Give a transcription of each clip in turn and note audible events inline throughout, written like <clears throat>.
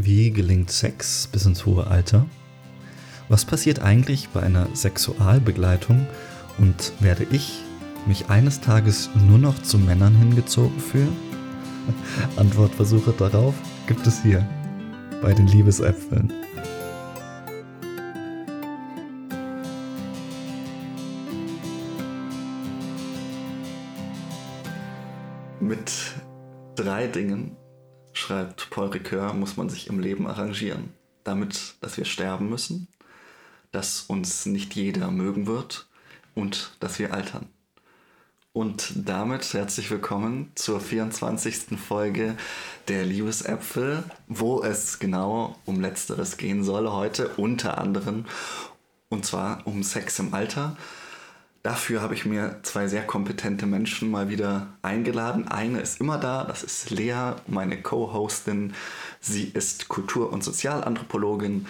Wie gelingt Sex bis ins hohe Alter? Was passiert eigentlich bei einer Sexualbegleitung und werde ich mich eines Tages nur noch zu Männern hingezogen fühlen? <laughs> Antwortversuche darauf gibt es hier bei den Liebesäpfeln. Mit drei Dingen, schreibt Paul Ricoeur, muss man sich im Leben arrangieren. Damit, dass wir sterben müssen, dass uns nicht jeder mögen wird und dass wir altern. Und damit herzlich willkommen zur 24. Folge der Liebesäpfel, wo es genau um Letzteres gehen soll heute, unter anderem, und zwar um Sex im Alter. Dafür habe ich mir zwei sehr kompetente Menschen mal wieder eingeladen. Eine ist immer da, das ist Lea, meine Co-Hostin. Sie ist Kultur- und Sozialanthropologin,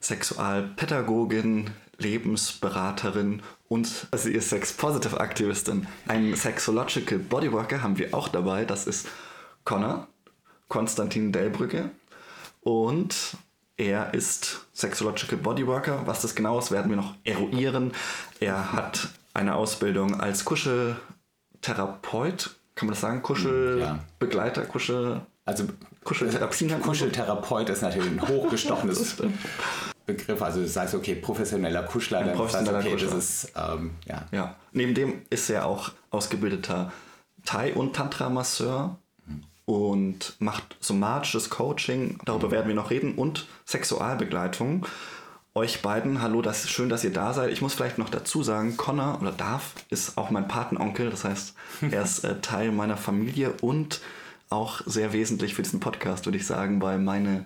Sexualpädagogin, Lebensberaterin und sie ist Sex-Positive-Aktivistin. Ein Sexological Bodyworker haben wir auch dabei. Das ist Connor, Konstantin Delbrücke. Und er ist Sexological Bodyworker. Was das genau ist, werden wir noch eruieren. Er hat eine Ausbildung als Kuscheltherapeut. Kann man das sagen? Kuschelbegleiter, Kuschel. Also Kuscheltherapie. Kuscheltherapeut ist natürlich ein hochgestochenes <laughs> Begriff. Also du sagst, okay, professioneller Kuschler, dann professioneller okay, Kuschler. das ist, ähm, ja. ja. Neben dem ist er auch ausgebildeter Thai- und Tantra-Masseur mhm. und macht somatisches Coaching, darüber mhm. werden wir noch reden, und Sexualbegleitung. Euch beiden, hallo, das ist schön, dass ihr da seid. Ich muss vielleicht noch dazu sagen, Connor oder Darf ist auch mein Patenonkel, das heißt, er ist äh, Teil meiner Familie und auch sehr wesentlich für diesen Podcast, würde ich sagen, weil meine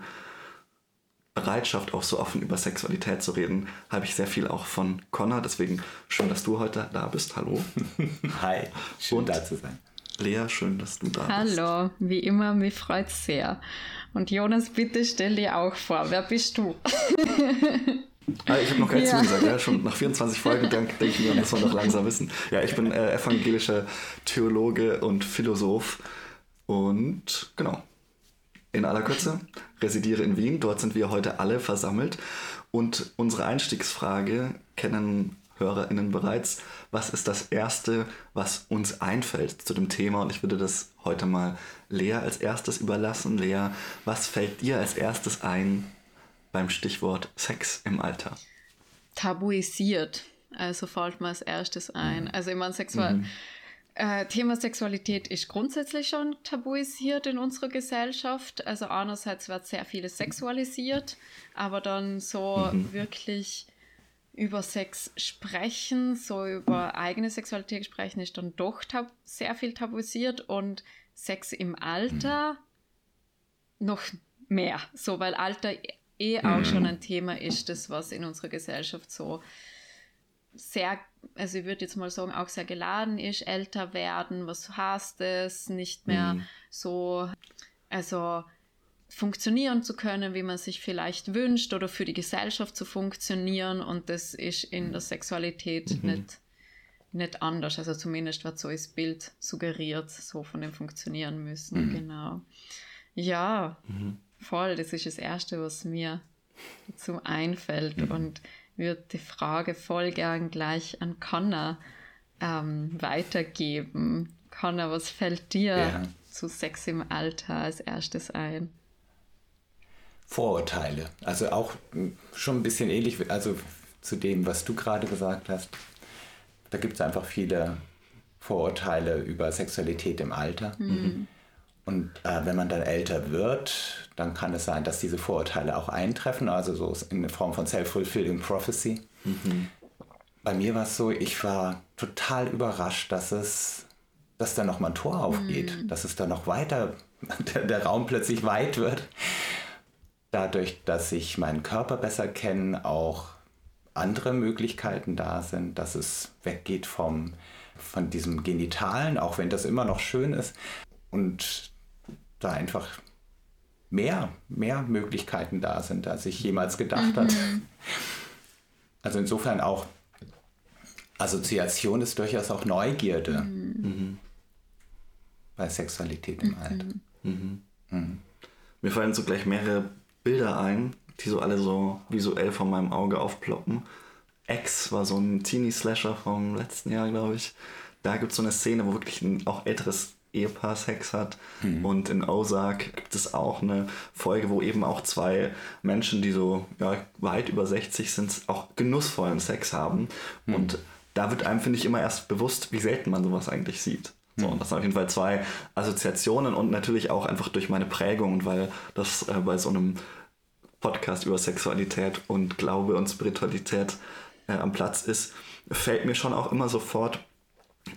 Bereitschaft, auch so offen über Sexualität zu reden, habe ich sehr viel auch von Connor. Deswegen schön, dass du heute da bist. Hallo. <laughs> Hi, schön Und da zu sein. Lea, schön, dass du da Hallo. bist. Hallo, wie immer, mich freut es sehr. Und Jonas, bitte stell dir auch vor, wer bist du? <laughs> Ah, ich habe noch gar nicht ja. zugesagt, ja. schon nach 24 Folgen denke denk ich mir, muss man doch langsam wissen. Ja, ich bin äh, evangelischer Theologe und Philosoph und genau, in aller Kürze, residiere in Wien. Dort sind wir heute alle versammelt. Und unsere Einstiegsfrage kennen HörerInnen bereits. Was ist das Erste, was uns einfällt zu dem Thema? Und ich würde das heute mal Lea als erstes überlassen. Lea, was fällt dir als erstes ein beim Stichwort Sex im Alter? Tabuisiert. Also fällt mir als erstes ein. Also ich meine, Sexual. Mhm äh, Thema Sexualität ist grundsätzlich schon tabuisiert in unserer Gesellschaft. Also einerseits wird sehr vieles sexualisiert, aber dann so mhm. wirklich über Sex sprechen, so über eigene Sexualität sprechen, ist dann doch sehr viel tabuisiert und Sex im Alter mhm. noch mehr, so weil Alter eh auch mhm. schon ein Thema ist, das was in unserer Gesellschaft so sehr, also ich würde jetzt mal sagen, auch sehr geladen ist, älter werden, was heißt es, nicht mehr mhm. so, also funktionieren zu können, wie man sich vielleicht wünscht oder für die Gesellschaft zu funktionieren und das ist in der Sexualität mhm. nicht, nicht anders, also zumindest wird so das Bild suggeriert, so von dem funktionieren müssen, mhm. genau. Ja, mhm. voll, das ist das Erste, was mir dazu einfällt mhm. und würde die Frage voll gern gleich an Connor ähm, weitergeben. Connor, was fällt dir ja. zu Sex im Alter als erstes ein? Vorurteile. Also auch schon ein bisschen ähnlich also zu dem, was du gerade gesagt hast. Da gibt es einfach viele Vorurteile über Sexualität im Alter. Mhm. Und äh, wenn man dann älter wird, dann kann es sein, dass diese Vorurteile auch eintreffen, also so in Form von Self-Fulfilling Prophecy. Mhm. Bei mir war es so, ich war total überrascht, dass es, dass da nochmal ein Tor aufgeht, mhm. dass es da noch weiter, <laughs> der, der Raum plötzlich weit wird. Dadurch, dass ich meinen Körper besser kenne, auch andere Möglichkeiten da sind, dass es weggeht vom, von diesem Genitalen, auch wenn das immer noch schön ist. Und da einfach mehr, mehr Möglichkeiten da sind, als ich jemals gedacht mhm. habe. Also insofern auch Assoziation ist durchaus auch Neugierde mhm. bei Sexualität im mhm. Alter. Mhm. mhm. Mir fallen so gleich mehrere Bilder ein, die so alle so visuell vor meinem Auge aufploppen. X war so ein Teenie-Slasher vom letzten Jahr, glaube ich. Da gibt es so eine Szene, wo wirklich ein auch älteres Ehepaar Sex hat. Mhm. Und in Ozark gibt es auch eine Folge, wo eben auch zwei Menschen, die so ja, weit über 60 sind, auch genussvollen Sex haben. Mhm. Und da wird einem, finde ich, immer erst bewusst, wie selten man sowas eigentlich sieht. So, und das sind auf jeden Fall zwei Assoziationen und natürlich auch einfach durch meine Prägung und weil das äh, bei so einem Podcast über Sexualität und Glaube und Spiritualität äh, am Platz ist, fällt mir schon auch immer sofort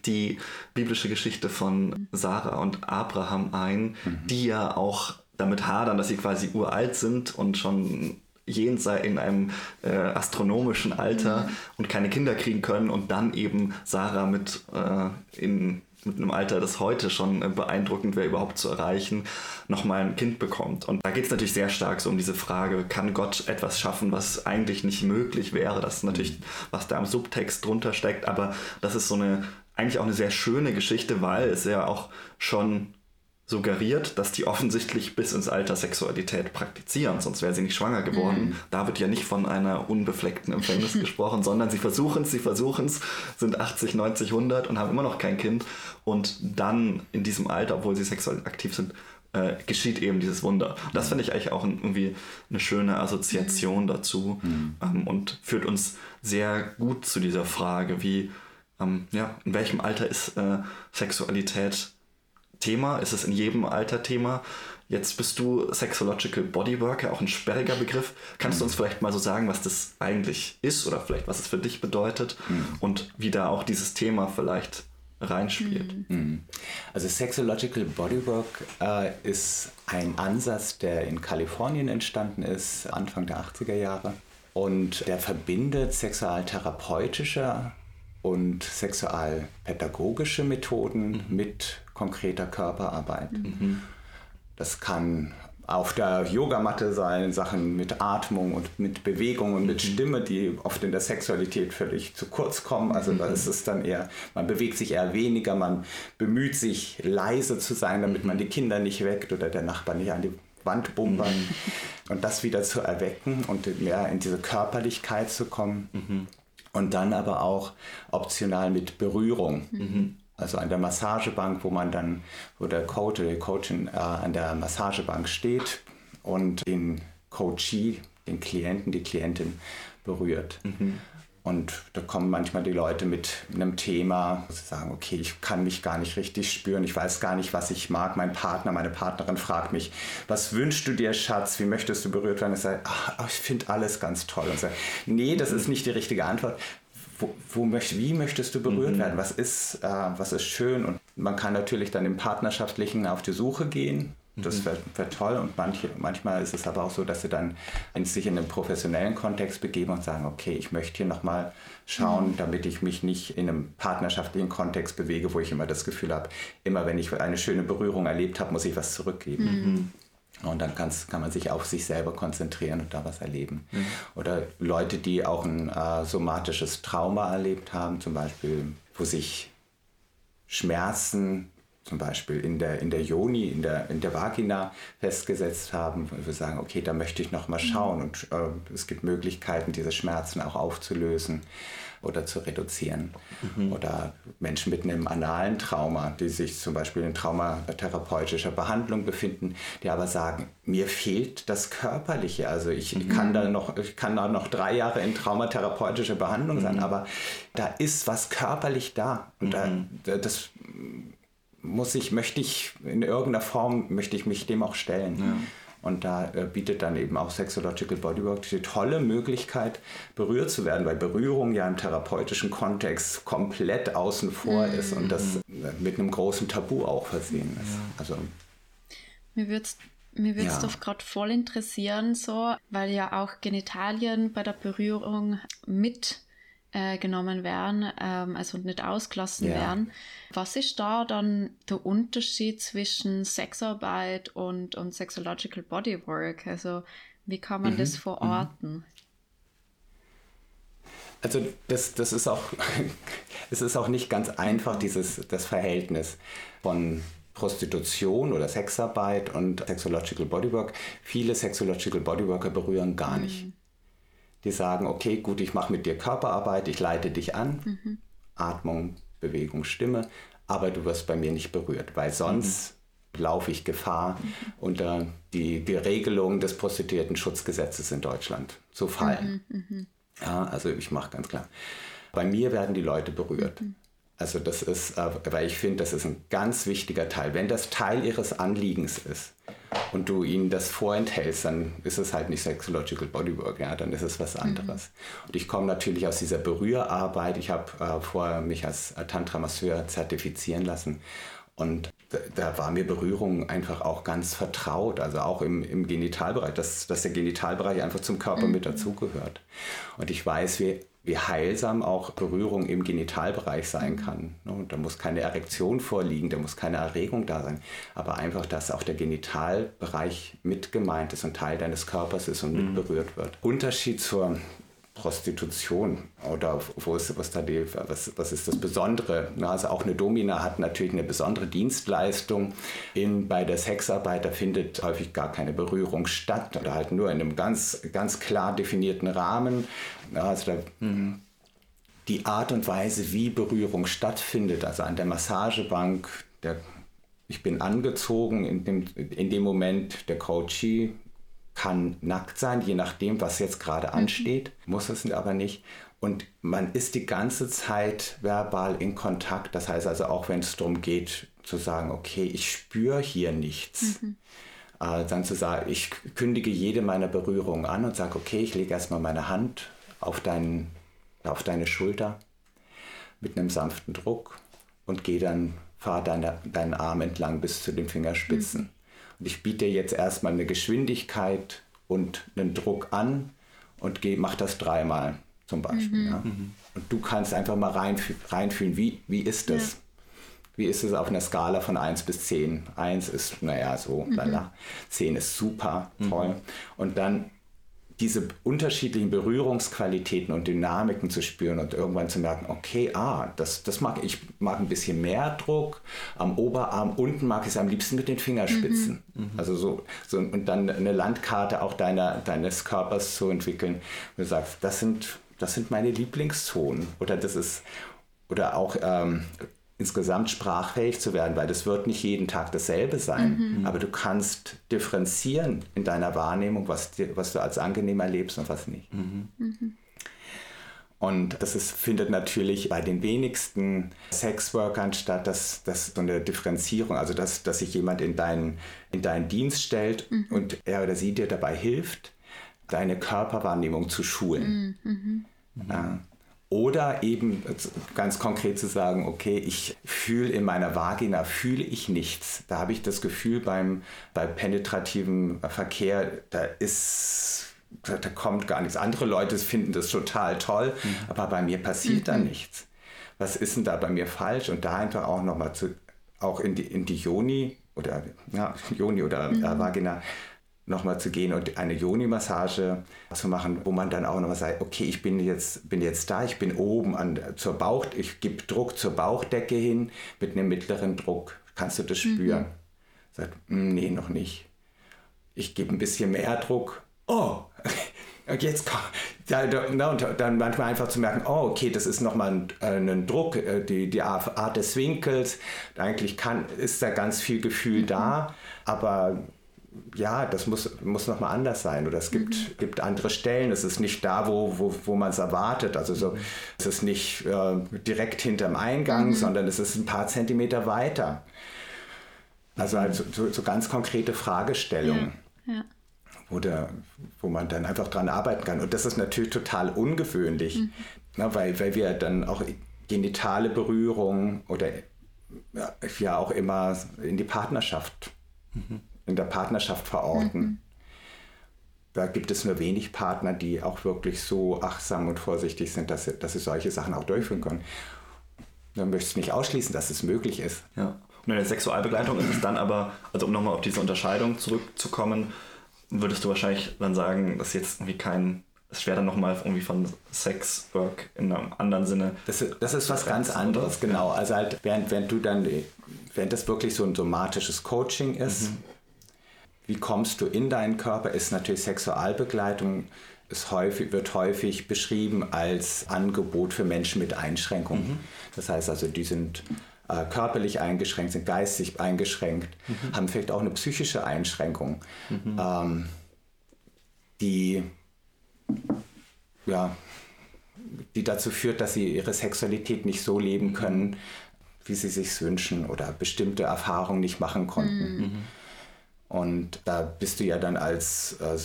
die biblische Geschichte von Sarah und Abraham ein, mhm. die ja auch damit hadern, dass sie quasi uralt sind und schon jenseits in einem äh, astronomischen Alter mhm. und keine Kinder kriegen können und dann eben Sarah mit äh, in mit einem Alter, das heute schon äh, beeindruckend wäre, überhaupt zu erreichen, nochmal ein Kind bekommt. Und da geht es natürlich sehr stark so um diese Frage, kann Gott etwas schaffen, was eigentlich nicht möglich wäre? Das ist natürlich, was da im Subtext drunter steckt, aber das ist so eine, eigentlich auch eine sehr schöne Geschichte, weil es ja auch schon suggeriert, dass die offensichtlich bis ins Alter Sexualität praktizieren, sonst wäre sie nicht schwanger geworden. Mhm. Da wird ja nicht von einer unbefleckten Empfängnis <laughs> gesprochen, sondern sie versuchen es, sie versuchen es, sind 80, 90, 100 und haben immer noch kein Kind. Und dann in diesem Alter, obwohl sie sexuell aktiv sind, äh, geschieht eben dieses Wunder. Das mhm. finde ich eigentlich auch ein, irgendwie eine schöne Assoziation mhm. dazu mhm. ähm, und führt uns sehr gut zu dieser Frage, wie, ähm, ja, in welchem Alter ist äh, Sexualität Thema, ist es in jedem Alter Thema. Jetzt bist du Sexological Bodyworker, auch ein sperriger Begriff. Kannst du uns vielleicht mal so sagen, was das eigentlich ist oder vielleicht was es für dich bedeutet mhm. und wie da auch dieses Thema vielleicht reinspielt? Mhm. Also Sexological Bodywork äh, ist ein Ansatz, der in Kalifornien entstanden ist, Anfang der 80er Jahre. Und der verbindet sexualtherapeutische und sexualpädagogische Methoden mhm. mit konkreter Körperarbeit. Mhm. Das kann auf der Yogamatte sein, Sachen mit Atmung und mit Bewegung und mit mhm. Stimme, die oft in der Sexualität völlig zu kurz kommen. Also da ist es dann eher, man bewegt sich eher weniger, man bemüht sich leise zu sein, damit man die Kinder nicht weckt oder der Nachbar nicht an die Wand bumbert. Mhm. Und das wieder zu erwecken und mehr in diese Körperlichkeit zu kommen. Mhm. Und dann aber auch optional mit Berührung. Also an der Massagebank, wo man dann, wo der Coach oder die Coachin äh, an der Massagebank steht und den Coachee, den Klienten, die Klientin berührt. Mhm. Und da kommen manchmal die Leute mit einem Thema, wo sie sagen, okay, ich kann mich gar nicht richtig spüren, ich weiß gar nicht, was ich mag. Mein Partner, meine Partnerin fragt mich, was wünschst du dir, Schatz? Wie möchtest du berührt werden? Ich sage, ach, ich finde alles ganz toll. Und sage, nee, das ist nicht die richtige Antwort wo, wo möcht, wie möchtest du berührt mhm. werden? Was ist, äh, was ist schön? Und man kann natürlich dann im Partnerschaftlichen auf die Suche gehen. Das wäre wär toll und manche, manchmal ist es aber auch so, dass sie dann in sich in einen professionellen Kontext begeben und sagen, okay, ich möchte hier nochmal schauen, mhm. damit ich mich nicht in einem partnerschaftlichen Kontext bewege, wo ich immer das Gefühl habe, immer wenn ich eine schöne Berührung erlebt habe, muss ich was zurückgeben. Mhm. Und dann kann man sich auf sich selber konzentrieren und da was erleben. Mhm. Oder Leute, die auch ein äh, somatisches Trauma erlebt haben, zum Beispiel, wo sich Schmerzen zum Beispiel in der, in der Joni, in der, in der Vagina festgesetzt haben, wo wir sagen, okay, da möchte ich noch mal mhm. schauen und äh, es gibt Möglichkeiten, diese Schmerzen auch aufzulösen oder zu reduzieren. Mhm. Oder Menschen mit einem analen Trauma, die sich zum Beispiel in traumatherapeutischer Behandlung befinden, die aber sagen, mir fehlt das Körperliche. Also ich mhm. kann da noch, ich kann da noch drei Jahre in traumatherapeutischer Behandlung sein, mhm. aber da ist was körperlich da. Und da, mhm. das muss ich, möchte ich in irgendeiner Form, möchte ich mich dem auch stellen. Ja. Und da äh, bietet dann eben auch Sexological Bodywork die tolle Möglichkeit, berührt zu werden, weil Berührung ja im therapeutischen Kontext komplett außen vor mhm. ist und das äh, mit einem großen Tabu auch versehen ist. Ja. Also, mir würde es mir würde ja. doch gerade voll interessieren, so, weil ja auch Genitalien bei der Berührung mit äh, genommen werden, ähm, also nicht ausgelassen ja. werden. Was ist da dann der Unterschied zwischen Sexarbeit und, und Sexological Bodywork? Also wie kann man mhm. das verorten? Mhm. Also das, das ist auch, <laughs> es ist auch nicht ganz einfach, dieses, das Verhältnis von Prostitution oder Sexarbeit und Sexological Bodywork, viele Sexological Bodyworker berühren gar nicht. Die sagen, okay, gut, ich mache mit dir Körperarbeit, ich leite dich an, mhm. Atmung, Bewegung, Stimme, aber du wirst bei mir nicht berührt, weil sonst mhm. laufe ich Gefahr, mhm. unter die, die Regelung des Prostituierten-Schutzgesetzes in Deutschland zu fallen. Mhm, mhm. Ja, also ich mache ganz klar. Bei mir werden die Leute berührt. Mhm. Also das ist, äh, weil ich finde, das ist ein ganz wichtiger Teil. Wenn das Teil ihres Anliegens ist und du ihnen das vorenthältst, dann ist es halt nicht Sexological Bodywork, ja, dann ist es was anderes. Mhm. Und ich komme natürlich aus dieser Berührarbeit. Ich habe äh, vorher mich als Tantra-Masseur zertifizieren lassen und da war mir Berührung einfach auch ganz vertraut, also auch im, im Genitalbereich, dass, dass der Genitalbereich einfach zum Körper mhm. mit dazugehört. Und ich weiß, wie wie heilsam auch Berührung im Genitalbereich sein mhm. kann. Ne, da muss keine Erektion vorliegen, da muss keine Erregung da sein, aber einfach, dass auch der Genitalbereich mit gemeint ist und Teil deines Körpers ist und mit mhm. berührt wird. Unterschied zur Prostitution oder wo ist, was, da die, was, was ist das Besondere? Also auch eine Domina hat natürlich eine besondere Dienstleistung. In, bei der Sexarbeit da findet häufig gar keine Berührung statt oder halt nur in einem ganz, ganz klar definierten Rahmen. Also da, mhm. die Art und Weise, wie Berührung stattfindet, also an der Massagebank, der, ich bin angezogen in dem, in dem Moment, der Coachee kann nackt sein, je nachdem, was jetzt gerade mhm. ansteht, muss es aber nicht. Und man ist die ganze Zeit verbal in Kontakt. Das heißt also auch, wenn es darum geht, zu sagen, okay, ich spüre hier nichts. Mhm. Äh, dann zu sagen, ich kündige jede meiner Berührungen an und sage, okay, ich lege erstmal meine Hand auf, dein, auf deine Schulter mit einem sanften Druck und gehe dann, fahre deine, deinen Arm entlang bis zu den Fingerspitzen. Mhm. Und ich biete jetzt erstmal eine Geschwindigkeit und einen Druck an und mach das dreimal zum Beispiel. Mhm. Ja. Mhm. Und du kannst einfach mal reinfü reinfühlen, wie, wie ist das? Ja. Wie ist es auf einer Skala von 1 bis 10? 1 ist, naja, so, mhm. lala. 10 ist super, toll. Mhm. Und dann diese unterschiedlichen Berührungsqualitäten und Dynamiken zu spüren und irgendwann zu merken, okay, ah, das, das mag ich mag ein bisschen mehr Druck am Oberarm, unten mag ich es am liebsten mit den Fingerspitzen. Mhm. mhm. Also so, so und dann eine Landkarte auch deiner, deines Körpers zu entwickeln, wo du sagst, das sind, das sind meine Lieblingszonen oder das ist oder auch ähm, insgesamt sprachfähig zu werden, weil das wird nicht jeden Tag dasselbe sein. Mhm. Aber du kannst differenzieren in deiner Wahrnehmung, was, dir, was du als angenehm erlebst und was nicht. Mhm. Mhm. Und das ist, findet natürlich bei den wenigsten Sexworkern statt, dass, dass so eine Differenzierung, also dass, dass sich jemand in deinen, in deinen Dienst stellt mhm. und er oder sie dir dabei hilft, deine Körperwahrnehmung zu schulen. Mhm. mhm. Ja. Oder eben ganz konkret zu sagen, okay, ich fühle in meiner Vagina, fühle ich nichts. Da habe ich das Gefühl beim, bei penetrativem Verkehr, da ist, da, da kommt gar nichts. Andere Leute finden das total toll, mhm. aber bei mir passiert mhm. da nichts. Was ist denn da bei mir falsch? Und da einfach auch nochmal zu, auch in die, in die Joni oder, ja, Joni oder mhm. Vagina nochmal zu gehen und eine Yoni-Massage zu machen, wo man dann auch nochmal sagt, okay, ich bin jetzt, bin jetzt da, ich bin oben an, zur Bauch, ich gebe Druck zur Bauchdecke hin mit einem mittleren Druck. Kannst du das mhm. spüren? Mhm. Sagt, hm, nee, noch nicht. Ich gebe ein bisschen mehr Druck. Oh, <laughs> und jetzt ja, und dann manchmal einfach zu merken, oh, okay, das ist nochmal ein, äh, ein Druck, äh, die, die Art des Winkels. Eigentlich kann, ist da ganz viel Gefühl mhm. da, aber ja, das muss, muss nochmal anders sein oder es gibt, mhm. gibt andere Stellen. Es ist nicht da, wo, wo, wo man es erwartet. Also so, es ist nicht äh, direkt hinterm Eingang, mhm. sondern es ist ein paar Zentimeter weiter. Also, also so, so ganz konkrete Fragestellungen. Ja. Ja. Wo, der, wo man dann einfach dran arbeiten kann. Und das ist natürlich total ungewöhnlich, mhm. ne, weil, weil wir dann auch genitale Berührung oder ja auch immer in die Partnerschaft mhm in der Partnerschaft verorten. Mhm. Da gibt es nur wenig Partner, die auch wirklich so achtsam und vorsichtig sind, dass sie, dass sie solche Sachen auch durchführen können. Man möchte nicht ausschließen, dass es möglich ist. Ja. Und in der Sexualbegleitung ist es dann aber, also um nochmal auf diese Unterscheidung zurückzukommen, würdest du wahrscheinlich dann sagen, dass jetzt irgendwie kein es wäre dann nochmal irgendwie von Sex, Work in einem anderen Sinne. Das, das ist was ganz anderes, genau. Also halt, während, während du dann, während das wirklich so ein somatisches Coaching ist, mhm. Wie kommst du in deinen Körper, ist natürlich Sexualbegleitung, ist häufig, wird häufig beschrieben als Angebot für Menschen mit Einschränkungen. Mhm. Das heißt also, die sind äh, körperlich eingeschränkt, sind geistig eingeschränkt, mhm. haben vielleicht auch eine psychische Einschränkung, mhm. ähm, die ja, die dazu führt, dass sie ihre Sexualität nicht so leben können, wie sie sich wünschen oder bestimmte Erfahrungen nicht machen konnten. Mhm. Und da bist du ja dann als äh,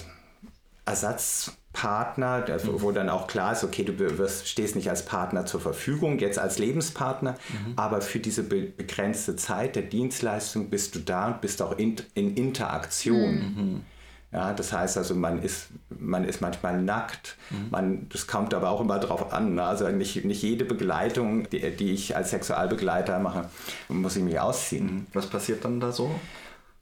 Ersatzpartner, wo dann auch klar ist, okay, du wirst, stehst nicht als Partner zur Verfügung, jetzt als Lebenspartner, mhm. aber für diese be begrenzte Zeit der Dienstleistung bist du da und bist auch in, in Interaktion. Mhm. Ja, das heißt also, man ist, man ist manchmal nackt. Mhm. Man, das kommt aber auch immer darauf an. Ne? Also nicht, nicht jede Begleitung, die, die ich als Sexualbegleiter mache, muss ich mich ausziehen. Mhm. Was passiert dann da so?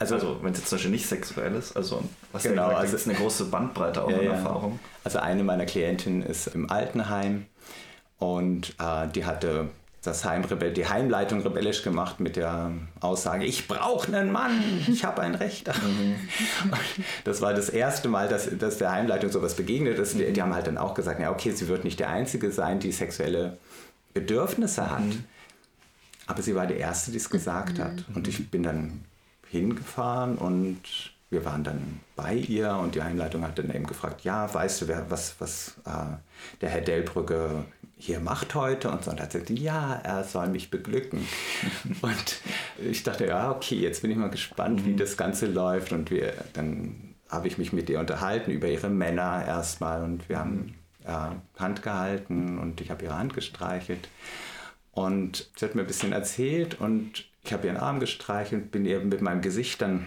Also, also wenn es jetzt zum Beispiel nicht sexuell ist, also was genau, gesagt, also ist eine große Bandbreite auch ja, an Erfahrung. Also eine meiner Klientinnen ist im Altenheim und äh, die hatte das Heim, die Heimleitung rebellisch gemacht mit der Aussage, ich brauche einen Mann, ich habe ein Recht. Mhm. <laughs> Das war das erste Mal, dass, dass der Heimleitung sowas begegnet ist. Die, die, haben halt dann auch gesagt, ja okay, sie wird nicht der Einzige sein, die sexuelle Bedürfnisse hat. Mhm. Aber sie war die Erste, die es gesagt mhm. hat. Und ich bin dann hingefahren und wir waren dann bei ihr und die Heimleitung hat dann eben gefragt, ja, weißt du, wer, was, was äh, der Herr Delbrücke hier macht heute und so. Und hat gesagt, ja, er soll mich beglücken. <laughs> und ich dachte, ja, okay, jetzt bin ich mal gespannt, wie mhm. das Ganze läuft. Und wir, dann habe ich mich mit ihr unterhalten über ihre Männer erstmal und wir haben ja, Hand gehalten und ich habe ihre Hand gestreichelt. Und sie hat mir ein bisschen erzählt und ich habe ihren Arm gestreichelt, bin ihr mit meinem Gesicht dann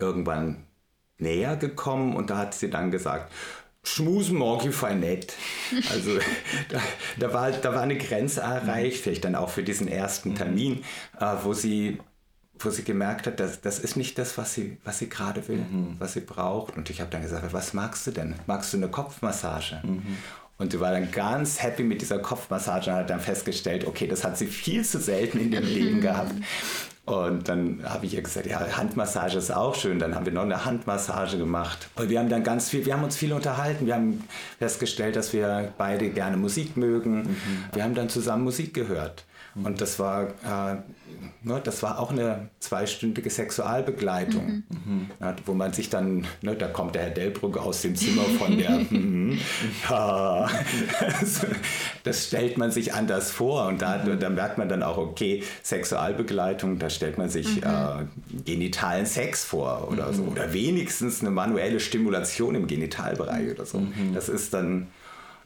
irgendwann näher gekommen und da hat sie dann gesagt, Schmusen mag ich voll nett. Also <laughs> da, da, war, da war eine Grenze erreicht, vielleicht dann auch für diesen ersten Termin, äh, wo sie wo sie gemerkt hat, dass das ist nicht das, was sie, was sie gerade will, mhm. was sie braucht. Und ich habe dann gesagt, was magst du denn? Magst du eine Kopfmassage? Mhm. Und sie war dann ganz happy mit dieser Kopfmassage und hat dann festgestellt, okay, das hat sie viel zu selten in dem Leben gehabt. Und dann habe ich ihr gesagt, ja, Handmassage ist auch schön. Dann haben wir noch eine Handmassage gemacht. Und wir haben dann ganz viel, wir haben uns viel unterhalten. Wir haben festgestellt, dass wir beide gerne Musik mögen. Mhm. Wir haben dann zusammen Musik gehört. Und das war, äh, ne, das war auch eine zweistündige Sexualbegleitung, mhm. mhm. ja, wo man sich dann, ne, da kommt der Herr Delbrück aus dem Zimmer von der, <laughs> mhm, ja, das stellt man sich anders vor und da, mhm. da merkt man dann auch, okay, Sexualbegleitung, da stellt man sich mhm. äh, genitalen Sex vor oder so, oder wenigstens eine manuelle Stimulation im Genitalbereich oder so. Das ist dann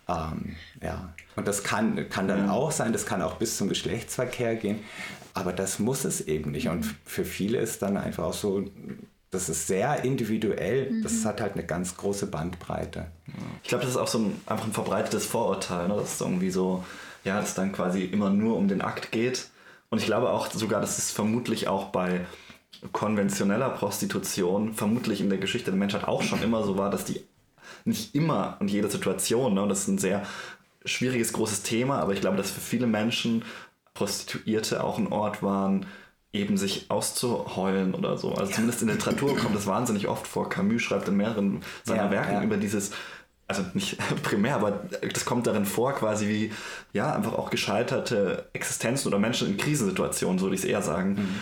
ähm, ja. Und das kann, kann dann auch sein, das kann auch bis zum Geschlechtsverkehr gehen, aber das muss es eben nicht. Und für viele ist dann einfach auch so, das ist sehr individuell, mhm. das hat halt eine ganz große Bandbreite. Ich glaube, das ist auch so ein, einfach ein verbreitetes Vorurteil, ne? dass es irgendwie so, ja, dass dann quasi immer nur um den Akt geht. Und ich glaube auch sogar, dass es vermutlich auch bei konventioneller Prostitution vermutlich in der Geschichte der Menschheit auch schon immer so war, dass die nicht immer und jede Situation. Ne? Und das ist ein sehr schwieriges, großes Thema, aber ich glaube, dass für viele Menschen Prostituierte auch ein Ort waren, eben sich auszuheulen oder so. Also ja. zumindest in der Literatur kommt das wahnsinnig oft vor. Camus schreibt in mehreren seiner ja, Werken ja. über dieses, also nicht <laughs> primär, aber das kommt darin vor, quasi wie, ja, einfach auch gescheiterte Existenzen oder Menschen in Krisensituationen, so würde ich es eher sagen, mhm.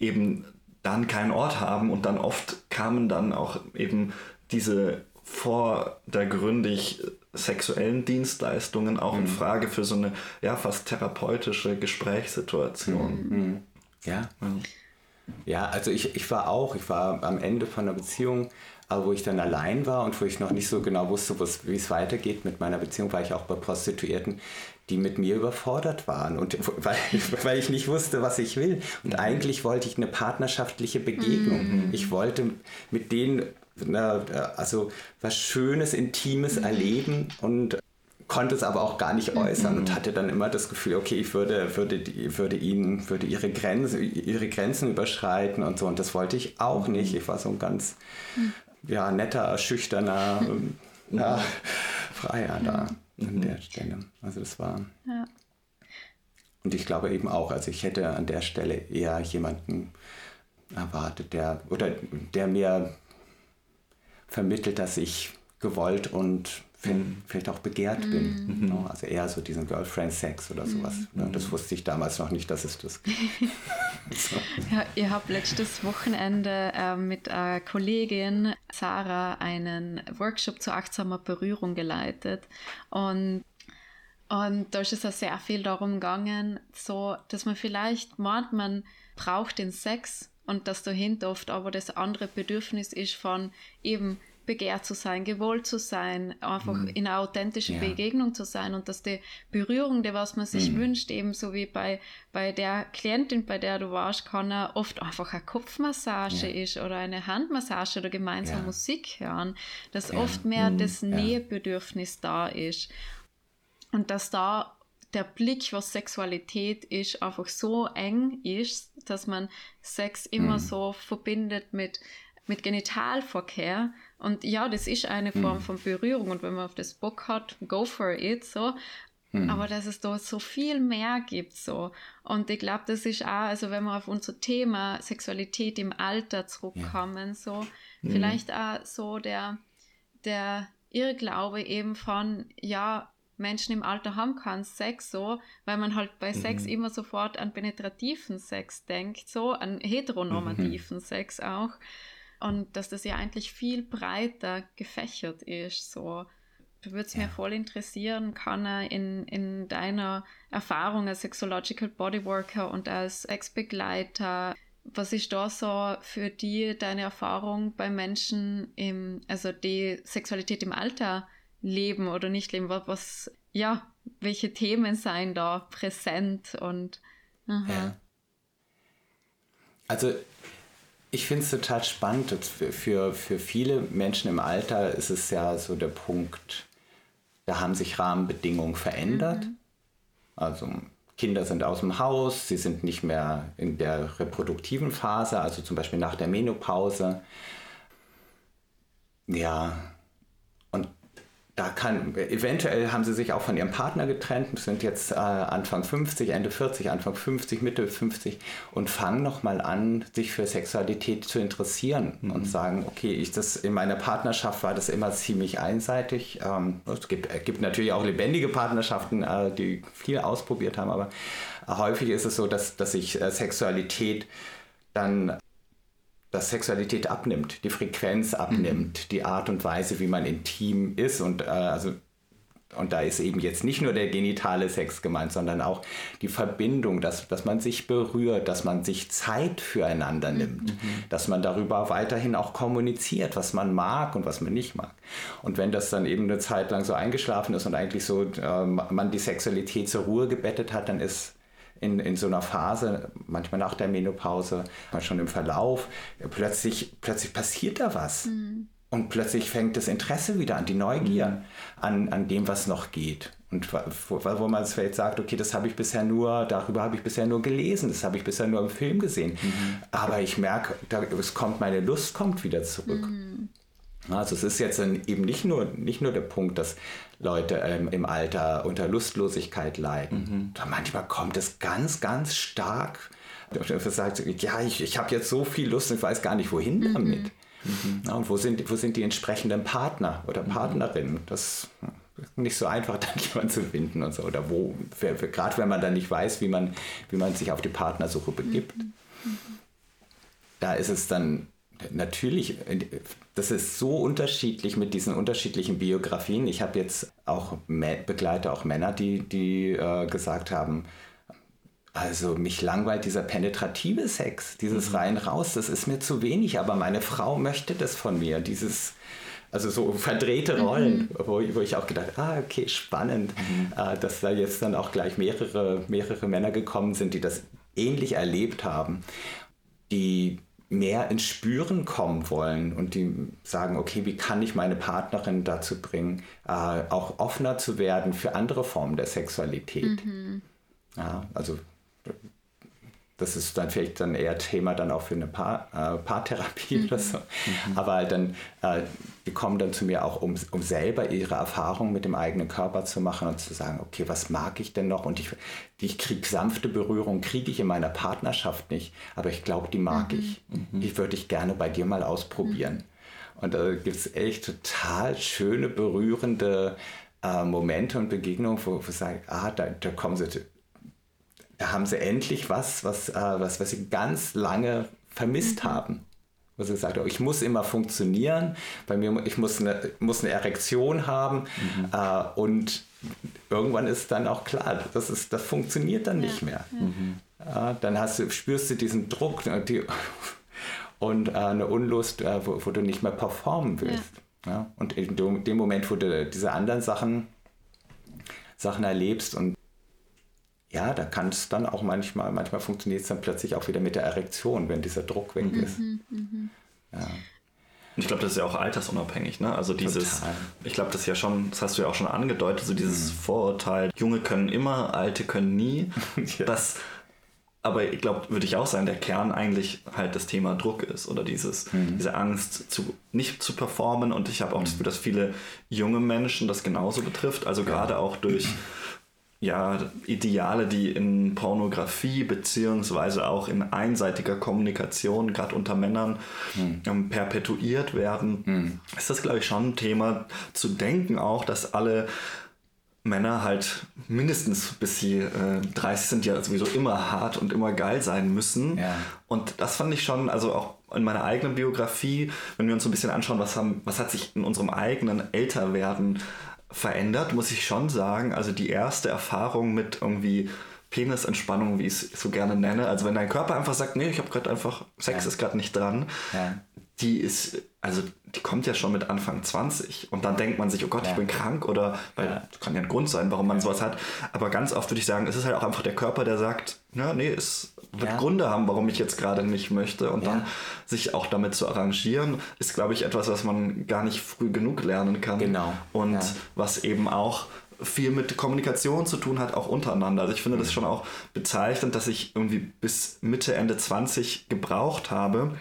eben dann keinen Ort haben und dann oft kamen dann auch eben diese vordergründig sexuellen Dienstleistungen auch mhm. in Frage für so eine ja fast therapeutische Gesprächssituation. Mhm. mhm. Ja. Ja, also ich, ich war auch, ich war am Ende von einer Beziehung, aber wo ich dann allein war und wo ich noch nicht so genau wusste, wie es weitergeht mit meiner Beziehung, war ich auch bei Prostituierten, die mit mir überfordert waren und weil, <laughs> weil ich nicht wusste, was ich will. Und mhm. eigentlich wollte ich eine partnerschaftliche Begegnung. Mhm. Ich wollte mit denen also was Schönes, Intimes mhm. erleben und konnte es aber auch gar nicht äußern mhm. und hatte dann immer das Gefühl, okay, ich würde, würde, würde ihnen, würde ihre Grenzen, ihre Grenzen überschreiten und so. Und das wollte ich auch nicht. Ich war so ein ganz mhm. ja, netter, schüchterner <laughs> ja, freier da mhm. an der Stelle. Also das war. Ja. Und ich glaube eben auch, also ich hätte an der Stelle eher jemanden erwartet, der oder der mir vermittelt, dass ich gewollt und mhm. vielleicht auch begehrt bin. Mhm. Ne? Also eher so diesen Girlfriend-Sex oder sowas. Mhm. Das wusste ich damals noch nicht, dass es das gibt. <laughs> so. ja, ihr habt letztes Wochenende äh, mit einer Kollegin Sarah einen Workshop zu achtsamer Berührung geleitet und und da ist es auch sehr viel darum gegangen, so, dass man vielleicht meint, man braucht den Sex und dass dahinter oft aber das andere Bedürfnis ist von eben begehrt zu sein, gewollt zu sein, einfach mm. in einer authentischen ja. Begegnung zu sein und dass die Berührung, die was man sich mm. wünscht, ebenso wie bei, bei der Klientin, bei der du warst, kann er oft einfach eine Kopfmassage ja. ist oder eine Handmassage oder gemeinsam ja. Musik hören, dass oft mehr mm. das Nähebedürfnis da ist und dass da der Blick, was Sexualität ist, einfach so eng ist, dass man Sex immer so verbindet mit mit Genitalverkehr. Und ja, das ist eine Form mhm. von Berührung. Und wenn man auf das Bock hat, go for it, so. Mhm. Aber dass es da so viel mehr gibt, so. Und ich glaube, das ist auch, also wenn wir auf unser Thema Sexualität im Alter zurückkommen, so, mhm. vielleicht auch so der, der Irrglaube eben von, ja, Menschen im Alter haben keinen Sex so, weil man halt bei Sex mhm. immer sofort an penetrativen Sex denkt, so, an heteronormativen mhm. Sex auch und dass das ja eigentlich viel breiter gefächert ist. So, würde es ja. mir voll interessieren, kann er in, in deiner Erfahrung als Sexological Bodyworker und als Ex-Begleiter, was ist da so für die deine Erfahrung bei Menschen im, also die Sexualität im Alter leben oder nicht leben? Was, was ja, welche Themen seien da präsent und ja. Also ich finde es total spannend. Für, für viele Menschen im Alter ist es ja so der Punkt, da haben sich Rahmenbedingungen verändert. Mhm. Also Kinder sind aus dem Haus, sie sind nicht mehr in der reproduktiven Phase, also zum Beispiel nach der Menopause. Ja, da kann, eventuell haben sie sich auch von ihrem Partner getrennt, sind jetzt äh, Anfang 50, Ende 40, Anfang 50, Mitte 50 und fangen nochmal an, sich für Sexualität zu interessieren mhm. und sagen, okay, ich das in meiner Partnerschaft war das immer ziemlich einseitig. Ähm, es gibt, äh, gibt natürlich auch lebendige Partnerschaften, äh, die viel ausprobiert haben, aber häufig ist es so, dass, dass sich äh, Sexualität dann dass Sexualität abnimmt, die Frequenz abnimmt, mhm. die Art und Weise, wie man intim ist und äh, also und da ist eben jetzt nicht nur der genitale Sex gemeint, sondern auch die Verbindung, dass, dass man sich berührt, dass man sich Zeit füreinander mhm. nimmt, mhm. dass man darüber weiterhin auch kommuniziert, was man mag und was man nicht mag. Und wenn das dann eben eine Zeit lang so eingeschlafen ist und eigentlich so äh, man die Sexualität zur Ruhe gebettet hat, dann ist in, in so einer Phase, manchmal nach der Menopause, schon im Verlauf, plötzlich, plötzlich passiert da was. Mhm. Und plötzlich fängt das Interesse wieder an, die Neugier mhm. an, an dem, was noch geht. Und wo, wo man vielleicht sagt, okay, das habe ich bisher nur, darüber habe ich bisher nur gelesen, das habe ich bisher nur im Film gesehen. Mhm. Aber ich merke, da, es kommt, meine Lust kommt wieder zurück. Mhm. Also es ist jetzt eben nicht nur, nicht nur der Punkt, dass Leute ähm, im Alter unter Lustlosigkeit leiden. Mhm. Manchmal kommt es ganz, ganz stark. Sagt, ja, ich, ich habe jetzt so viel Lust und ich weiß gar nicht, wohin mhm. damit. Mhm. Ja, und wo sind, wo sind die entsprechenden Partner oder mhm. Partnerinnen? Das ist nicht so einfach, <laughs> dann jemanden zu finden und so. Oder wo, gerade wenn man dann nicht weiß, wie man, wie man sich auf die Partnersuche begibt. Mhm. Mhm. Da ist es dann natürlich, das ist so unterschiedlich mit diesen unterschiedlichen Biografien. Ich habe jetzt auch begleite auch Männer, die, die äh, gesagt haben, also mich langweilt dieser penetrative Sex, dieses mhm. rein raus, das ist mir zu wenig, aber meine Frau möchte das von mir, dieses also so verdrehte Rollen, mhm. wo, wo, ich auch gedacht, ah okay, spannend, mhm. äh, dass da jetzt dann auch gleich mehrere, mehrere Männer gekommen sind, die das ähnlich erlebt haben, die mehr ins Spüren kommen wollen und die sagen, okay, wie kann ich meine Partnerin dazu bringen, äh, auch offener zu werden für andere Formen der Sexualität. Mhm. Ja, also das ist dann vielleicht dann eher Thema dann auch für eine Paar, äh, Paartherapie mhm. oder so. Mhm. Aber halt dann, äh, die kommen dann zu mir auch, um, um selber ihre Erfahrungen mit dem eigenen Körper zu machen und zu sagen, okay, was mag ich denn noch? Und ich, ich kriege sanfte Berührung, kriege ich in meiner Partnerschaft nicht, aber ich glaube, die mag mhm. ich. Mhm. Die würde ich gerne bei dir mal ausprobieren. Mhm. Und da gibt es echt total schöne, berührende äh, Momente und Begegnungen, wo, wo ich sage, ah, da, da kommen sie da haben sie endlich was, was, äh, was, was sie ganz lange vermisst mhm. haben. Wo sie gesagt haben, ich muss immer funktionieren, bei mir, ich muss eine, muss eine Erektion haben mhm. äh, und irgendwann ist dann auch klar, das, ist, das funktioniert dann ja. nicht mehr. Mhm. Äh, dann hast du, spürst du diesen Druck äh, die, <laughs> und äh, eine Unlust, äh, wo, wo, du nicht mehr performen willst. Ja. Ja? Und in dem Moment, wo du diese anderen Sachen, Sachen erlebst und ja, da kann es dann auch manchmal, manchmal funktioniert es dann plötzlich auch wieder mit der Erektion, wenn dieser Druck weg mhm, ist. Mhm, ja. Und ich glaube, das ist ja auch altersunabhängig, ne? Also dieses, Total. ich glaube, das ist ja schon, das hast du ja auch schon angedeutet, so dieses mhm. Vorurteil, Junge können immer, Alte können nie. <laughs> ja. Das, aber ich glaube, würde ich auch sagen, der Kern eigentlich halt das Thema Druck ist oder dieses, mhm. diese Angst, zu, nicht zu performen. Und ich habe auch mhm. das Gefühl, dass viele junge Menschen das genauso betrifft. Also gerade auch durch <clears throat> ja, Ideale, die in Pornografie beziehungsweise auch in einseitiger Kommunikation, gerade unter Männern, hm. perpetuiert werden, hm. ist das, glaube ich, schon ein Thema zu denken auch, dass alle Männer halt mindestens bis sie äh, 30 sind ja sowieso immer hart und immer geil sein müssen. Ja. Und das fand ich schon, also auch in meiner eigenen Biografie, wenn wir uns so ein bisschen anschauen, was, haben, was hat sich in unserem eigenen Älterwerden verändert, muss ich schon sagen. Also die erste Erfahrung mit irgendwie Penisentspannung, wie ich es so gerne nenne. Also wenn dein Körper einfach sagt, nee, ich habe gerade einfach, Sex ja. ist gerade nicht dran, ja. die ist, also die kommt ja schon mit Anfang 20 und dann denkt man sich, oh Gott, ja. ich bin krank oder, weil das kann ja ein Grund sein, warum man sowas hat. Aber ganz oft würde ich sagen, es ist halt auch einfach der Körper, der sagt, ja, nee, es wird ja. Gründe haben, warum ich jetzt gerade nicht möchte und dann sich auch damit zu arrangieren, ist, glaube ich, etwas, was man gar nicht früh genug lernen kann. Genau. Und was eben auch viel mit Kommunikation zu tun hat, auch untereinander. Also ich finde mhm. das schon auch bezeichnend, dass ich irgendwie bis Mitte, Ende 20 gebraucht habe,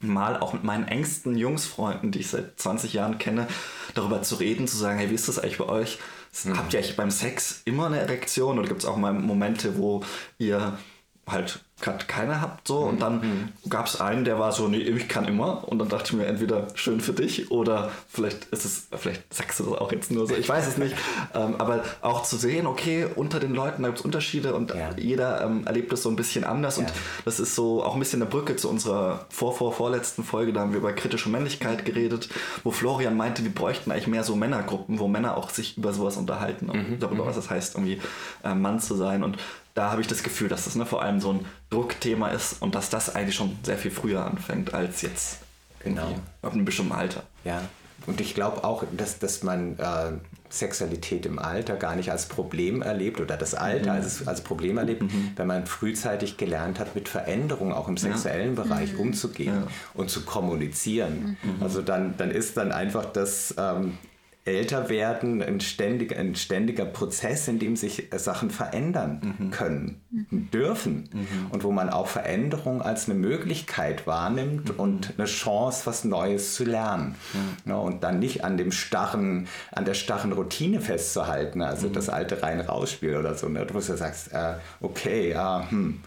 mal auch mit meinen engsten Jungsfreunden, die ich seit 20 Jahren kenne, darüber zu reden, zu sagen, hey, wie ist das eigentlich bei euch? Mhm. Habt ihr eigentlich beim Sex immer eine Erektion oder gibt es auch mal Momente, wo ihr halt gerade keine habt so und mhm. dann mhm. gab es einen, der war so, nee, ich kann immer und dann dachte ich mir entweder schön für dich oder vielleicht ist es, vielleicht sagst du das auch jetzt nur so, ich weiß es nicht, <laughs> ähm, aber auch zu sehen, okay, unter den Leuten gibt es Unterschiede und ja. jeder ähm, erlebt es so ein bisschen anders ja. und das ist so auch ein bisschen eine Brücke zu unserer vor, vor, vorletzten Folge, da haben wir über kritische Männlichkeit geredet, wo Florian meinte, wir bräuchten eigentlich mehr so Männergruppen, wo Männer auch sich über sowas unterhalten und mhm. darüber, mhm. was es heißt, irgendwie äh, Mann zu sein und da habe ich das Gefühl, dass das ne, vor allem so ein Druckthema ist und dass das eigentlich schon sehr viel früher anfängt als jetzt genau. ab einem bestimmten Alter. Ja, und ich glaube auch, dass, dass man äh, Sexualität im Alter gar nicht als Problem erlebt oder das Alter mhm. als, als Problem erlebt, mhm. wenn man frühzeitig gelernt hat, mit Veränderungen auch im sexuellen ja. Bereich mhm. umzugehen ja. und zu kommunizieren. Mhm. Also dann, dann ist dann einfach das ähm, älter werden ein ständiger, ein ständiger Prozess, in dem sich Sachen verändern mhm. können, mhm. dürfen mhm. und wo man auch Veränderung als eine Möglichkeit wahrnimmt mhm. und eine Chance, was Neues zu lernen. Ja, und dann nicht an dem starren, an der starren Routine festzuhalten, also das alte rein rausspiel oder so, ne? wo du sagst, äh, okay, ja, hm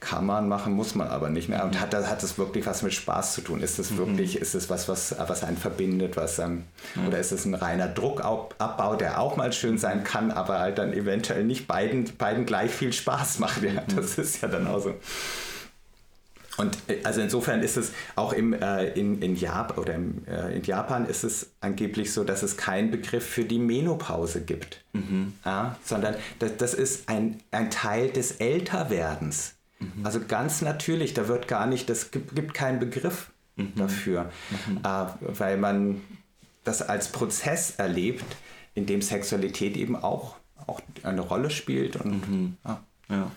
kann man machen, muss man aber nicht. Ne? Und hat, hat das wirklich was mit Spaß zu tun? Ist es mhm. wirklich, ist es was, was, was einen verbindet, was, ähm, mhm. oder ist es ein reiner Druckabbau, der auch mal schön sein kann, aber halt dann eventuell nicht beiden, beiden gleich viel Spaß macht? Ja, das mhm. ist ja dann auch so. Und äh, also insofern ist es auch im, äh, in, in, Japan, oder im, äh, in Japan ist es angeblich so, dass es keinen Begriff für die Menopause gibt, mhm. ja, sondern das, das ist ein, ein Teil des Älterwerdens. Mhm. Also ganz natürlich, da wird gar nicht, das gibt, gibt keinen Begriff mhm. dafür, mhm. äh, weil man das als Prozess erlebt, in dem Sexualität eben auch, auch eine Rolle spielt. Und, mhm. ja. ja.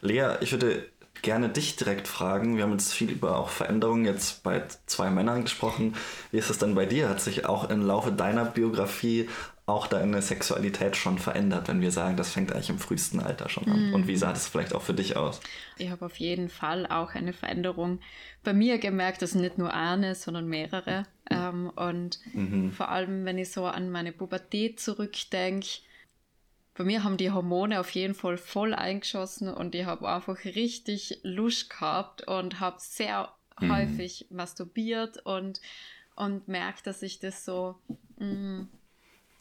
Lea, ich würde gerne dich direkt fragen. Wir haben jetzt viel über auch Veränderungen jetzt bei zwei Männern gesprochen. Wie ist es denn bei dir? Hat sich auch im Laufe deiner Biografie auch deine Sexualität schon verändert, wenn wir sagen, das fängt eigentlich im frühesten Alter schon an? Mm. Und wie sah das vielleicht auch für dich aus? Ich habe auf jeden Fall auch eine Veränderung bei mir gemerkt, dass nicht nur eine, sondern mehrere. Ähm, und mhm. vor allem, wenn ich so an meine Pubertät zurückdenke, bei mir haben die Hormone auf jeden Fall voll eingeschossen und ich habe einfach richtig Lust gehabt und habe sehr mhm. häufig masturbiert und, und merkt, dass ich das so mh, mm,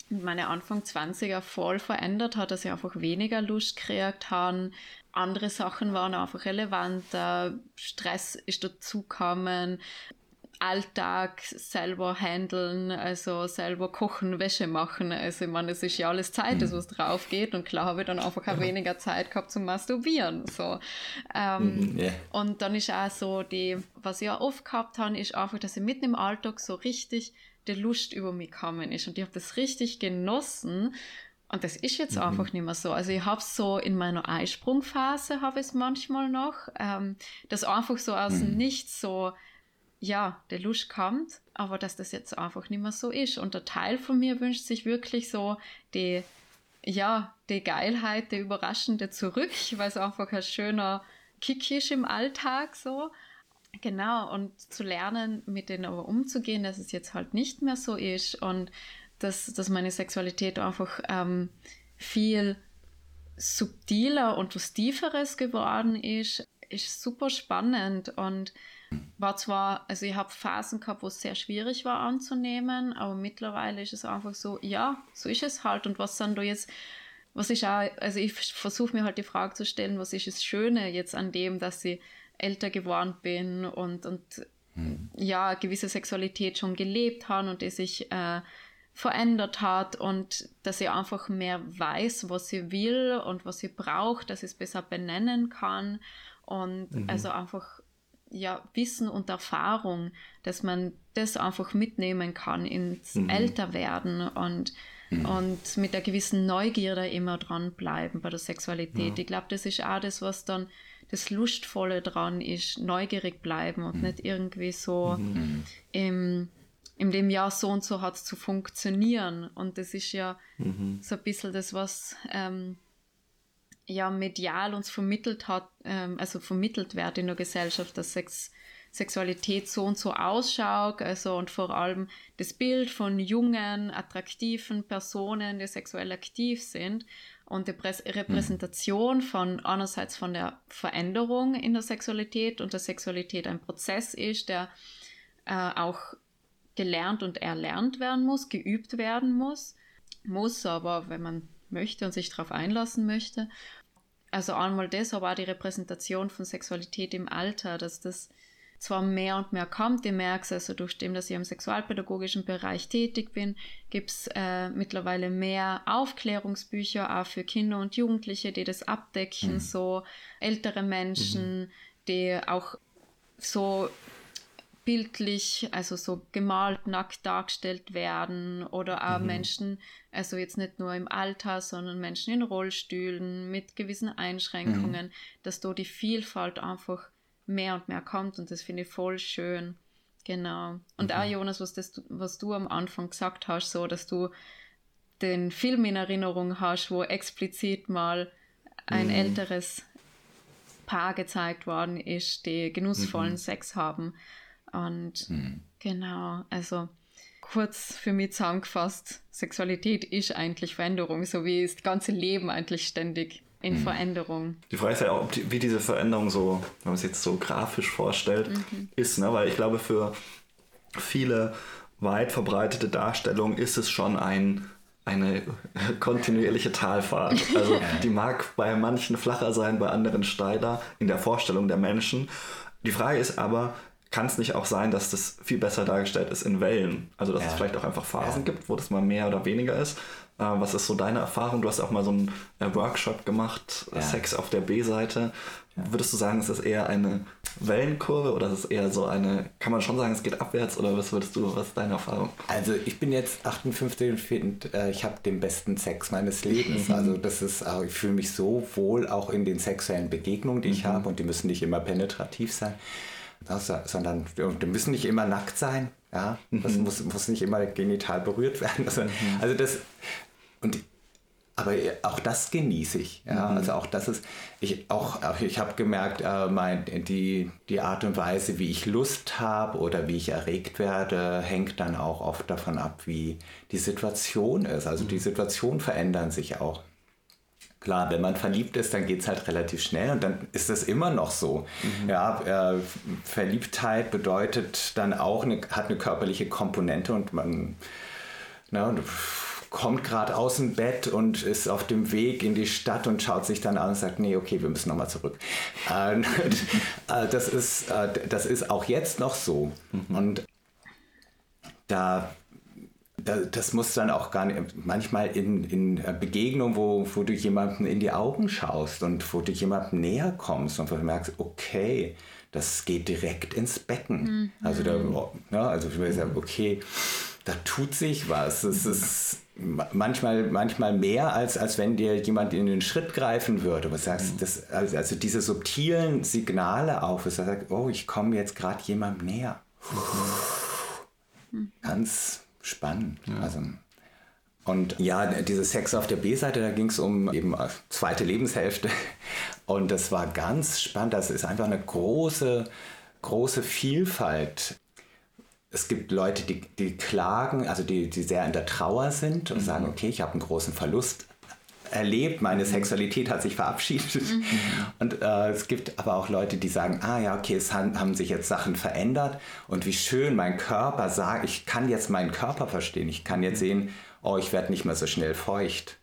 meine Anfang 20er voll verändert hat, dass ich einfach weniger Lust gekriegt habe. Andere Sachen waren einfach relevanter, Stress ist dazugekommen, Alltag selber handeln, also selber kochen, Wäsche machen. Also ich meine, es ist ja alles Zeit, mhm. was drauf geht und klar habe ich dann einfach auch weniger Zeit gehabt zum Masturbieren. So. Ähm, mhm, yeah. Und dann ist auch so die, was ich auch oft gehabt habe, ist einfach, dass ich mitten im Alltag so richtig die Lust über mich gekommen ist und ich habe das richtig genossen und das ist jetzt mhm. einfach nicht mehr so. Also ich habe so in meiner Eisprungphase habe ich es manchmal noch, ähm, dass einfach so aus mhm. Nichts so ja, der Lust kommt, aber dass das jetzt einfach nicht mehr so ist. Und der Teil von mir wünscht sich wirklich so die, ja, die Geilheit, die Überraschende zurück, <laughs> weil es einfach ein schöner Kick ist im Alltag so. Genau, und zu lernen, mit denen aber umzugehen, dass es jetzt halt nicht mehr so ist und dass, dass meine Sexualität einfach ähm, viel subtiler und was Tieferes geworden ist, ist super spannend und war zwar, also ich habe Phasen gehabt, wo es sehr schwierig war anzunehmen, aber mittlerweile ist es einfach so, ja, so ist es halt. Und was sind da jetzt, was ist auch, also ich versuche mir halt die Frage zu stellen, was ist das Schöne jetzt an dem, dass ich älter geworden bin und, und hm. ja, gewisse Sexualität schon gelebt habe und die sich äh, verändert hat und dass ich einfach mehr weiß, was sie will und was sie braucht, dass ich es besser benennen kann und mhm. also einfach ja, Wissen und Erfahrung, dass man das einfach mitnehmen kann ins mhm. Älterwerden und, mhm. und mit einer gewissen Neugierde immer dranbleiben bei der Sexualität. Ja. Ich glaube, das ist auch das, was dann das Lustvolle dran ist, neugierig bleiben und mhm. nicht irgendwie so mhm. im, in dem Jahr so und so hat es zu funktionieren. Und das ist ja mhm. so ein bisschen das, was ähm, ja medial uns vermittelt hat, ähm, also vermittelt wird in der Gesellschaft, dass Sex, Sexualität so und so ausschaut, also und vor allem das Bild von jungen, attraktiven Personen, die sexuell aktiv sind und die Prä Repräsentation von einerseits von der Veränderung in der Sexualität und der Sexualität ein Prozess ist, der äh, auch gelernt und erlernt werden muss, geübt werden muss, muss aber, wenn man möchte und sich darauf einlassen möchte. Also einmal das, aber auch die Repräsentation von Sexualität im Alter, dass das zwar mehr und mehr kommt, ich merke es also durch dem, dass ich im sexualpädagogischen Bereich tätig bin, gibt es äh, mittlerweile mehr Aufklärungsbücher auch für Kinder und Jugendliche, die das abdecken, mhm. so ältere Menschen, mhm. die auch so bildlich, also so gemalt, nackt dargestellt werden oder auch mhm. Menschen, also jetzt nicht nur im Alter, sondern Menschen in Rollstühlen mit gewissen Einschränkungen, mhm. dass da die Vielfalt einfach mehr und mehr kommt und das finde ich voll schön. Genau. Und mhm. auch Jonas, was, das, was du am Anfang gesagt hast, so, dass du den Film in Erinnerung hast, wo explizit mal ein mhm. älteres Paar gezeigt worden ist, die genussvollen mhm. Sex haben. Und mhm. genau, also kurz für mich zusammengefasst, Sexualität ist eigentlich Veränderung, so wie das ganze Leben eigentlich ständig in mhm. Veränderung. Die Frage ist ja auch, wie diese Veränderung so, wenn man es jetzt so grafisch vorstellt, mhm. ist, ne? weil ich glaube, für viele weit verbreitete Darstellungen ist es schon ein eine <laughs> kontinuierliche Talfahrt. <laughs> Also die mag bei manchen flacher sein, bei anderen steiler in der Vorstellung der Menschen. Die Frage ist aber, kann es nicht auch sein, dass das viel besser dargestellt ist in Wellen? Also, dass ja. es vielleicht auch einfach Phasen ja. gibt, wo das mal mehr oder weniger ist. Äh, was ist so deine Erfahrung? Du hast auch mal so einen äh, Workshop gemacht, ja. Sex auf der B-Seite. Würdest du sagen, ist das eher eine Wellenkurve oder ist es eher so eine, kann man schon sagen, es geht abwärts oder was würdest du, was ist deine Erfahrung? Also ich bin jetzt 58 und finde, äh, ich habe den besten Sex meines Lebens. Mhm. Also das ist, ich fühle mich so wohl auch in den sexuellen Begegnungen, die ich mhm. habe und die müssen nicht immer penetrativ sein sondern wir müssen nicht immer nackt sein. Ja, das mhm. muss, muss nicht immer genital berührt werden. Also, mhm. also das, und aber auch das genieße ich. Ja? Mhm. Also auch das ist, ich, auch, ich habe gemerkt, äh, mein, die, die Art und Weise, wie ich Lust habe oder wie ich erregt werde, hängt dann auch oft davon ab, wie die Situation ist. Also die mhm. Situationen verändern sich auch. Klar, wenn man verliebt ist, dann geht es halt relativ schnell und dann ist das immer noch so. Mhm. Ja, äh, Verliebtheit bedeutet dann auch, eine, hat eine körperliche Komponente und man, na, kommt gerade aus dem Bett und ist auf dem Weg in die Stadt und schaut sich dann an und sagt, nee, okay, wir müssen nochmal zurück. <laughs> Äh, äh, das, ist, äh, das ist auch jetzt noch so. Mhm. Und da das muss dann auch gar nicht, manchmal in, in Begegnungen, wo, wo du jemandem in die Augen schaust und wo du jemandem näher kommst und wo du merkst, okay, das geht direkt ins Becken. Mhm. Also, da, ja, also ich sagen, okay, da tut sich was. Es ist manchmal, manchmal mehr, als, als wenn dir jemand in den Schritt greifen würde. Was sagst mhm. das, also, also diese subtilen Signale auch, wo du sagst, oh, ich komme jetzt gerade jemandem näher. Mhm. Ganz spannend. Ja. Also, und ja, diese Sex auf der B-Seite, da ging es um eben zweite Lebenshälfte. Und das war ganz spannend. Das ist einfach eine große, große Vielfalt es gibt Leute, die, die klagen, also die, die sehr in der Trauer sind und mhm. sagen, okay, ich habe einen großen Verlust erlebt, meine mhm. Sexualität hat sich verabschiedet. Mhm. Und äh, es gibt aber auch Leute, die sagen, ah ja, okay, es haben, haben sich jetzt Sachen verändert und wie schön mein Körper sagt, ich kann jetzt meinen Körper verstehen, ich kann jetzt mhm. sehen, oh, ich werde nicht mehr so schnell feucht.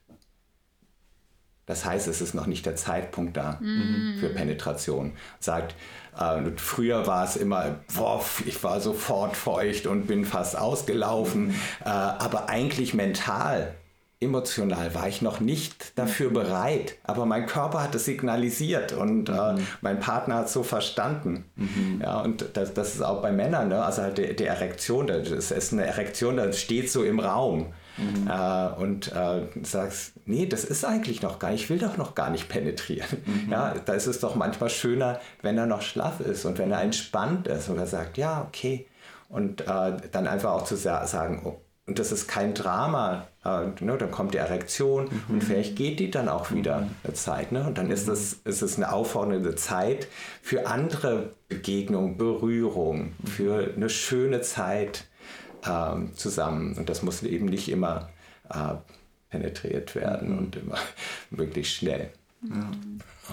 Das heißt, es ist noch nicht der Zeitpunkt da mhm. für Penetration. Sagt, äh, früher war es immer, boah, ich war sofort feucht und bin fast ausgelaufen, mhm. äh, aber eigentlich mental emotional war ich noch nicht dafür mhm. bereit, aber mein Körper hat es signalisiert und äh, mhm. äh, mein Partner hat es so verstanden. Mhm. Ja, und das, das, ist auch bei Männern, ne? also halt die, die Erektion, das ist eine Erektion, das steht so im Raum. Mhm. Äh, und äh, sagst, nee, das ist eigentlich noch gar nicht, ich will doch noch gar nicht penetrieren. Mhm. Ja, da ist es doch manchmal schöner, wenn er noch schlaff ist und wenn er entspannt ist und er sagt, ja, okay. Und äh, dann einfach auch zu sagen, oh, und das ist kein Drama, äh, ne, dann kommt die Erektion mhm. und vielleicht geht die dann auch wieder mhm. eine Zeit. Ne? Und dann ist, das, ist es eine auffordernde Zeit für andere Begegnungen, Berührung, für eine schöne Zeit äh, zusammen. Und das muss eben nicht immer äh, penetriert werden mhm. und immer <laughs> wirklich schnell. Ja.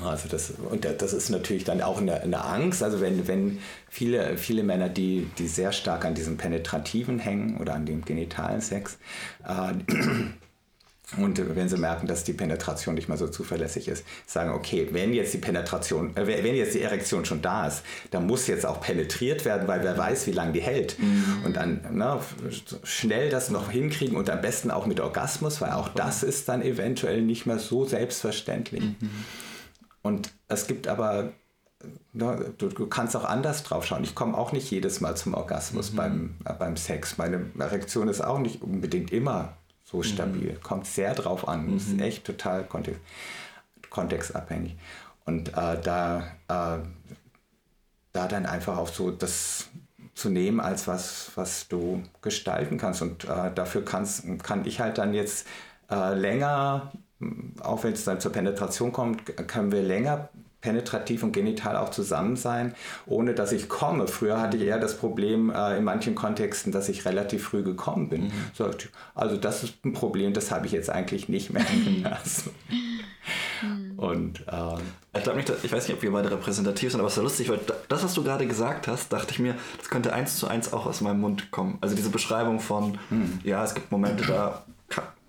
Also das, und das ist natürlich dann auch eine, eine, Angst. Also wenn, wenn viele, viele Männer, die, die sehr stark an diesem Penetrativen hängen oder an dem genitalen Sex, äh, <clears throat> und wenn sie merken, dass die Penetration nicht mehr so zuverlässig ist, sagen, okay, wenn jetzt die Penetration, äh, wenn jetzt die Erektion schon da ist, dann muss jetzt auch penetriert werden, weil wer weiß, wie lange die hält. Mhm. Und dann na, ne, schnell das noch hinkriegen und am besten auch mit Orgasmus, weil auch das ist dann eventuell nicht mehr so selbstverständlich. Mhm. Und es gibt aber ne, du, du, kannst auch anders drauf schauen. Ich komme auch nicht jedes Mal zum Orgasmus mhm. beim, äh, beim Sex. Meine Erektion ist auch nicht unbedingt immer so mhm. stabil. Mhm. Kommt sehr drauf an. Mhm. Ist echt total kontext, kontextabhängig. Und äh, da, äh, da dann einfach auch so das zu nehmen als was, was du gestalten kannst. Und äh, dafür kannst, kann ich halt dann jetzt äh, länger, auch wenn es dann zur Penetration kommt, können wir länger penetrativ und genital auch zusammen sein, ohne dass ich komme. Früher hatte ich eher das Problem äh, in manchen Kontexten, dass ich relativ früh gekommen bin. Mhm. So, also das ist ein Problem, das habe ich jetzt eigentlich nicht mehr. also. <laughs> Und ähm, ich glaube nicht, ich weiß nicht, ob wir beide repräsentativ sind, aber es ist ja lustig, weil das, was du gerade gesagt hast, dachte ich mir, das könnte eins zu eins auch aus meinem Mund kommen. Also diese Beschreibung von, mhm. ja, es gibt Momente, da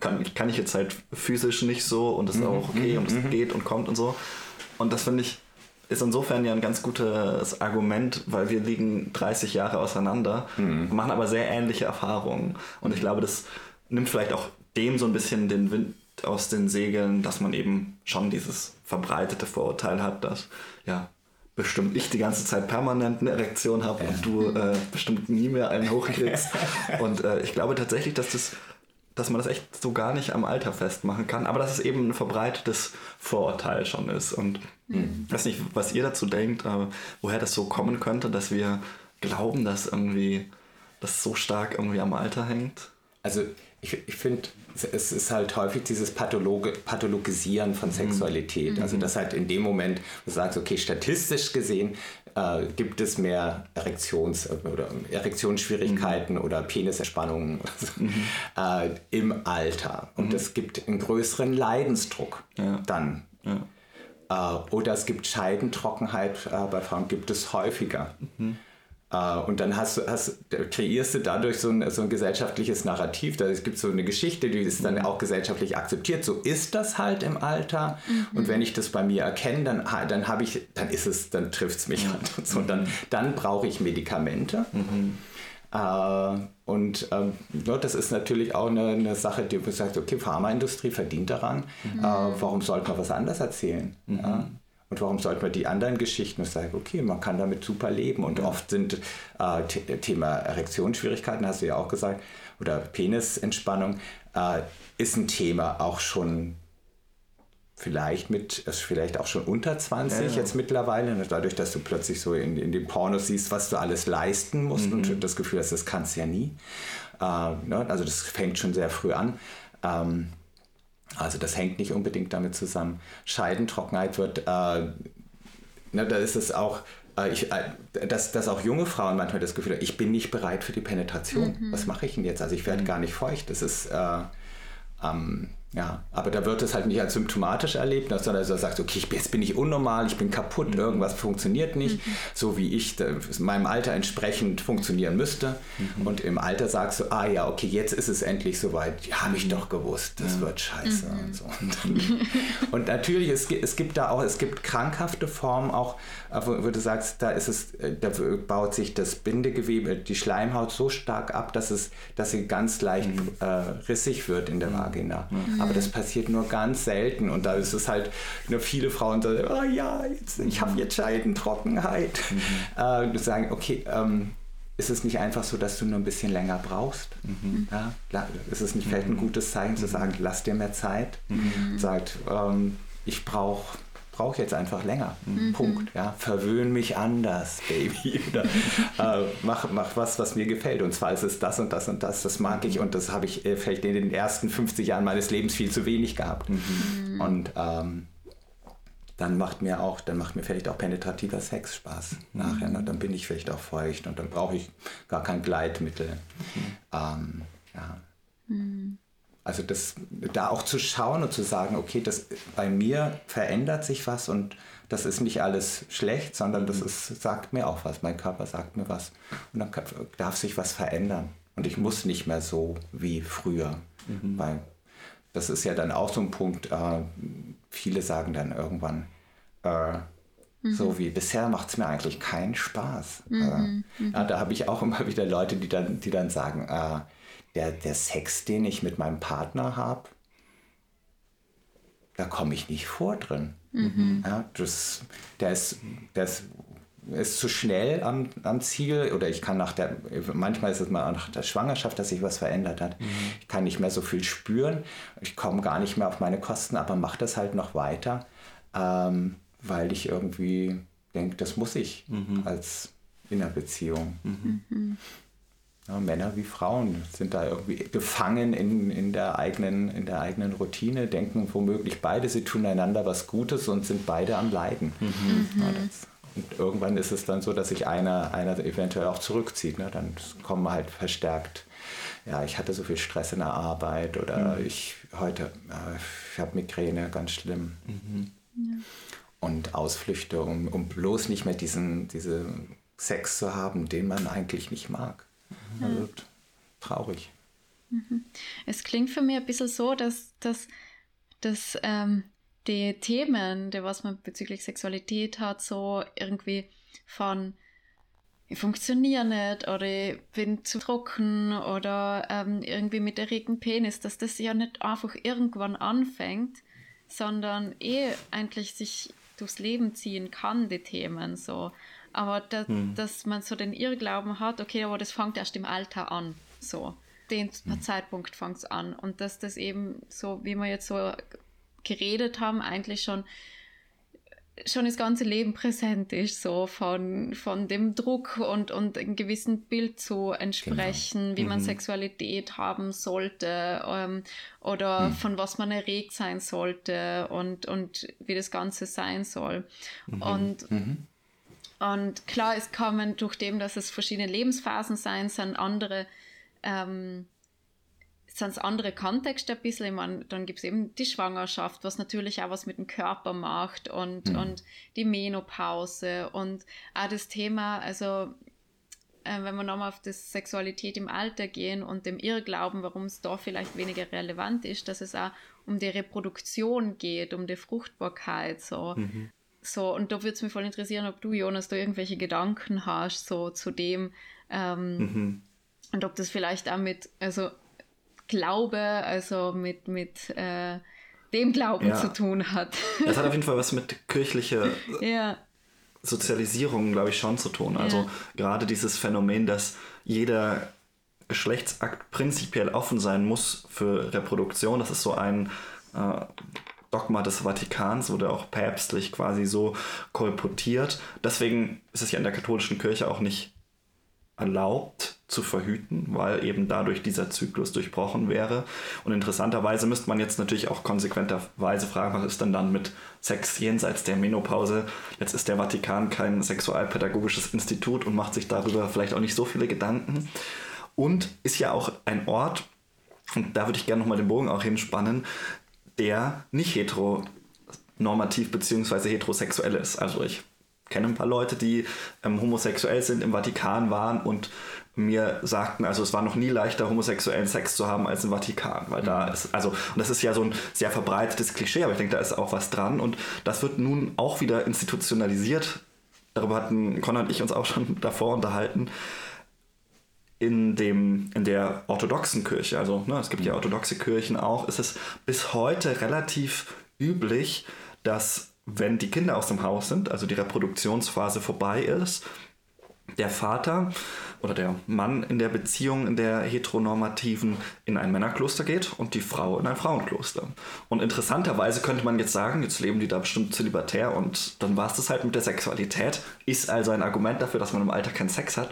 kann, kann, ich jetzt halt physisch nicht so und es ist mhm. auch okay und es mhm. geht und kommt und so. Und das finde ich ist insofern ja ein ganz gutes Argument, weil wir liegen 30 Jahre auseinander, mhm. machen aber sehr ähnliche Erfahrungen. Und ich glaube, das nimmt vielleicht auch dem so ein bisschen den Wind aus den Segeln, dass man eben schon dieses verbreitete Vorurteil hat, dass ja bestimmt ich die ganze Zeit permanent eine Erektion habe ja. und du äh, bestimmt nie mehr einen hochkriegst. <laughs> und äh, ich glaube tatsächlich, dass das dass man das echt so gar nicht am Alter festmachen kann, aber dass es eben ein verbreitetes Vorurteil schon ist. Und mhm. ich weiß nicht, was ihr dazu denkt, aber woher das so kommen könnte, dass wir glauben, dass irgendwie das so stark irgendwie am Alter hängt? Also ich, ich finde, es ist halt häufig dieses Pathologe, Pathologisieren von mhm. Sexualität. Mhm. Also das halt in dem Moment, wo du sagst, okay, statistisch gesehen äh, gibt es mehr Erektions- oder Erektionsschwierigkeiten mhm. oder Peniserspannungen mhm. äh, im Alter. Und mhm. es gibt einen größeren Leidensdruck ja. dann. Ja. Äh, oder es gibt Scheidentrockenheit äh, bei Frauen, gibt es häufiger. Uh, und dann hast, hast, kreierst du dadurch so ein, so ein gesellschaftliches Narrativ. Da, es gibt so eine Geschichte, die ist dann auch gesellschaftlich akzeptiert. So ist das halt im Alter. Mhm. Und wenn ich das bei mir erkenne, dann, dann habe ich, dann ist es, dann trifft es mich halt. Und <laughs> so. Und dann, dann brauche ich Medikamente. Mhm. Uh, und ähm, ja, das ist natürlich auch eine, eine Sache, die man sagt, okay, Pharmaindustrie verdient daran. Mhm. Uh, warum sollte man was anderes erzählen? Mhm. Ja? Und warum sollte man die anderen Geschichten sagen, okay, man kann damit super leben. Und oft sind äh, Thema Erektionsschwierigkeiten, hast du ja auch gesagt, oder Penisentspannung, äh, ist ein Thema auch schon vielleicht mit, ist vielleicht auch schon unter 20 ja, ja. jetzt mittlerweile, ne, dadurch, dass du plötzlich so in, in den Pornos siehst, was du alles leisten musst mhm. und das Gefühl hast, das kannst du ja nie. Äh, ne? Also das fängt schon sehr früh an. Ähm, also das hängt nicht unbedingt damit zusammen. Scheidentrockenheit wird, äh, ne, da ist es auch, äh, ich, äh, dass, dass auch junge Frauen manchmal das Gefühl haben, ich bin nicht bereit für die Penetration. Mhm. Was mache ich denn jetzt? Also ich werde mhm. gar nicht feucht. Das ist, äh, ähm, ja, aber da wird es halt nicht als symptomatisch erlebt, sondern du sagst, okay, jetzt bin ich unnormal, ich bin kaputt, mhm. irgendwas funktioniert nicht, mhm. so wie ich meinem Alter entsprechend funktionieren müsste. Mhm. Und im Alter sagst du, ah ja, okay, jetzt ist es endlich soweit, ja, habe ich doch gewusst, das ja. wird scheiße. Mhm. Und, so. <laughs> und, natürlich, es gibt, es gibt da auch, es gibt krankhafte Formen auch, wo, wo, du sagst, da ist es, äh, da baut sich das Bindegewebe, die Schleimhaut so stark ab, dass es, dass sie ganz leicht mhm. äh, rissig wird in der mhm. Aber das passiert nur ganz selten. Und da ist es halt, nur viele Frauen sagen, oh ja, jetzt, ich habe jetzt Scheidentrockenheit. Mhm. Äh, sagen, okay, ähm, ist es nicht einfach so, dass du nur ein bisschen länger brauchst? Mhm. Ja, ist es nicht vielleicht ein gutes Zeichen zu sagen, lass dir mehr Zeit? Mhm. Sagt, ähm, ich brauche brauche jetzt einfach länger. Mhm. Punkt. Ja, verwöhn mich anders, Baby. <laughs> Oder äh, mach, mach was, was mir gefällt. Und zwar ist es das und das und das. Das mag ich und das habe ich äh, vielleicht in den ersten 50 Jahren meines Lebens viel zu wenig gehabt. Mhm. Und ähm, dann macht mir auch, dann macht mir vielleicht auch penetrativer Sex Spaß mhm. nachher. Ne? Dann bin ich vielleicht auch feucht und dann brauche ich gar kein Gleitmittel. Mhm. Ähm, ja. Mhm. Also das, da auch zu schauen und zu sagen, okay, das, bei mir verändert sich was und das ist nicht alles schlecht, sondern das ist, sagt mir auch was, mein Körper sagt mir was. Und dann darf sich was verändern. Und ich muss nicht mehr so wie früher. Mhm. Weil das ist ja dann auch so ein Punkt, äh, viele sagen dann irgendwann, äh, mhm. so wie bisher macht es mir eigentlich keinen Spaß. Mhm. Äh, ja, da habe ich auch immer wieder Leute, die dann, die dann sagen, äh, der, der Sex, den ich mit meinem Partner habe, da komme ich nicht vor drin. Mhm. Ja, das, der ist, der ist, ist zu schnell am, am Ziel oder ich kann nach der, manchmal ist es mal nach der Schwangerschaft, dass sich was verändert hat. Mhm. Ich kann nicht mehr so viel spüren, ich komme gar nicht mehr auf meine Kosten, aber mache das halt noch weiter, ähm, weil ich irgendwie denke, das muss ich mhm. als in einer Beziehung. Mhm. Ja, Männer wie Frauen sind da irgendwie gefangen in, in, der eigenen, in der eigenen Routine, denken womöglich beide, sie tun einander was Gutes und sind beide am Leiden. Mhm. Ja, das, und irgendwann ist es dann so, dass sich einer, einer eventuell auch zurückzieht. Ne? Dann kommen halt verstärkt, ja, ich hatte so viel Stress in der Arbeit oder mhm. ich heute, ja, ich habe Migräne, ganz schlimm. Mhm. Ja. Und Ausflüchte, um, um bloß nicht mehr diesen, diesen Sex zu haben, den man eigentlich nicht mag. Also traurig. Mhm. Es klingt für mich ein bisschen so, dass, dass, dass ähm, die Themen, die was man bezüglich Sexualität hat, so irgendwie von ich funktioniere nicht oder ich bin zu trocken oder ähm, irgendwie mit erregten Penis, dass das ja nicht einfach irgendwann anfängt, sondern eh eigentlich sich durchs Leben ziehen kann, die Themen so. Aber da, hm. dass man so den Irrglauben hat, okay, aber das fängt erst im Alter an. So. Den hm. Zeitpunkt fängt es an. Und dass das eben so, wie wir jetzt so geredet haben, eigentlich schon schon das ganze Leben präsent ist, so von, von dem Druck und, und einem gewissen Bild zu entsprechen, genau. wie man mhm. Sexualität haben sollte ähm, oder mhm. von was man erregt sein sollte und, und wie das Ganze sein soll. Mhm. Und, mhm. Und klar, es kommen durch dem, dass es verschiedene Lebensphasen sein, sind andere ähm, sind andere Kontexte ein bisschen. Ich meine, dann gibt es eben die Schwangerschaft, was natürlich auch was mit dem Körper macht und, mhm. und die Menopause und auch das Thema, also äh, wenn wir nochmal auf das Sexualität im Alter gehen und dem Irrglauben, warum es da vielleicht weniger relevant ist, dass es auch um die Reproduktion geht, um die Fruchtbarkeit, so. Mhm. So, und da würde es mich voll interessieren, ob du, Jonas, da irgendwelche Gedanken hast, so zu dem, ähm, mhm. und ob das vielleicht auch mit, also Glaube, also mit, mit äh, dem Glauben ja. zu tun hat. <laughs> Das hat auf jeden Fall was mit kirchlicher ja. Sozialisierung, glaube ich, schon zu tun. Also ja. gerade dieses Phänomen, dass jeder Geschlechtsakt prinzipiell offen sein muss für Reproduktion, das ist so ein äh, Dogma des Vatikans, wurde auch päpstlich quasi so kolportiert. Deswegen ist es ja in der katholischen Kirche auch nicht erlaubt zu verhüten, weil eben dadurch dieser Zyklus durchbrochen wäre. Und interessanterweise müsste man jetzt natürlich auch konsequenterweise fragen, was ist denn dann mit Sex jenseits der Menopause? Jetzt ist der Vatikan kein sexualpädagogisches Institut und macht sich darüber vielleicht auch nicht so viele Gedanken. Und ist ja auch ein Ort, und da würde ich gerne nochmal den Bogen auch hinspannen, der nicht heteronormativ bzw. heterosexuell ist. Also ich kenne ein paar Leute, die ähm, homosexuell sind, im Vatikan waren und mir sagten, also es war noch nie leichter, homosexuellen Sex zu haben als im Vatikan, weil da ist, also, und das ist ja so ein sehr verbreitetes Klischee, aber ich denke, da ist auch was dran und das wird nun auch wieder institutionalisiert. Darüber hatten Conrad und ich uns auch schon davor unterhalten. In, dem, in der orthodoxen Kirche, also ne, es gibt ja mhm. orthodoxe Kirchen auch, ist es bis heute relativ üblich, dass wenn die Kinder aus dem Haus sind, also die Reproduktionsphase vorbei ist, der Vater oder der Mann in der Beziehung, in der heteronormativen, in ein Männerkloster geht und die Frau in ein Frauenkloster. Und interessanterweise könnte man jetzt sagen, jetzt leben die da bestimmt zölibatär und dann war es das halt mit der Sexualität, ist also ein Argument dafür, dass man im Alter keinen Sex hat.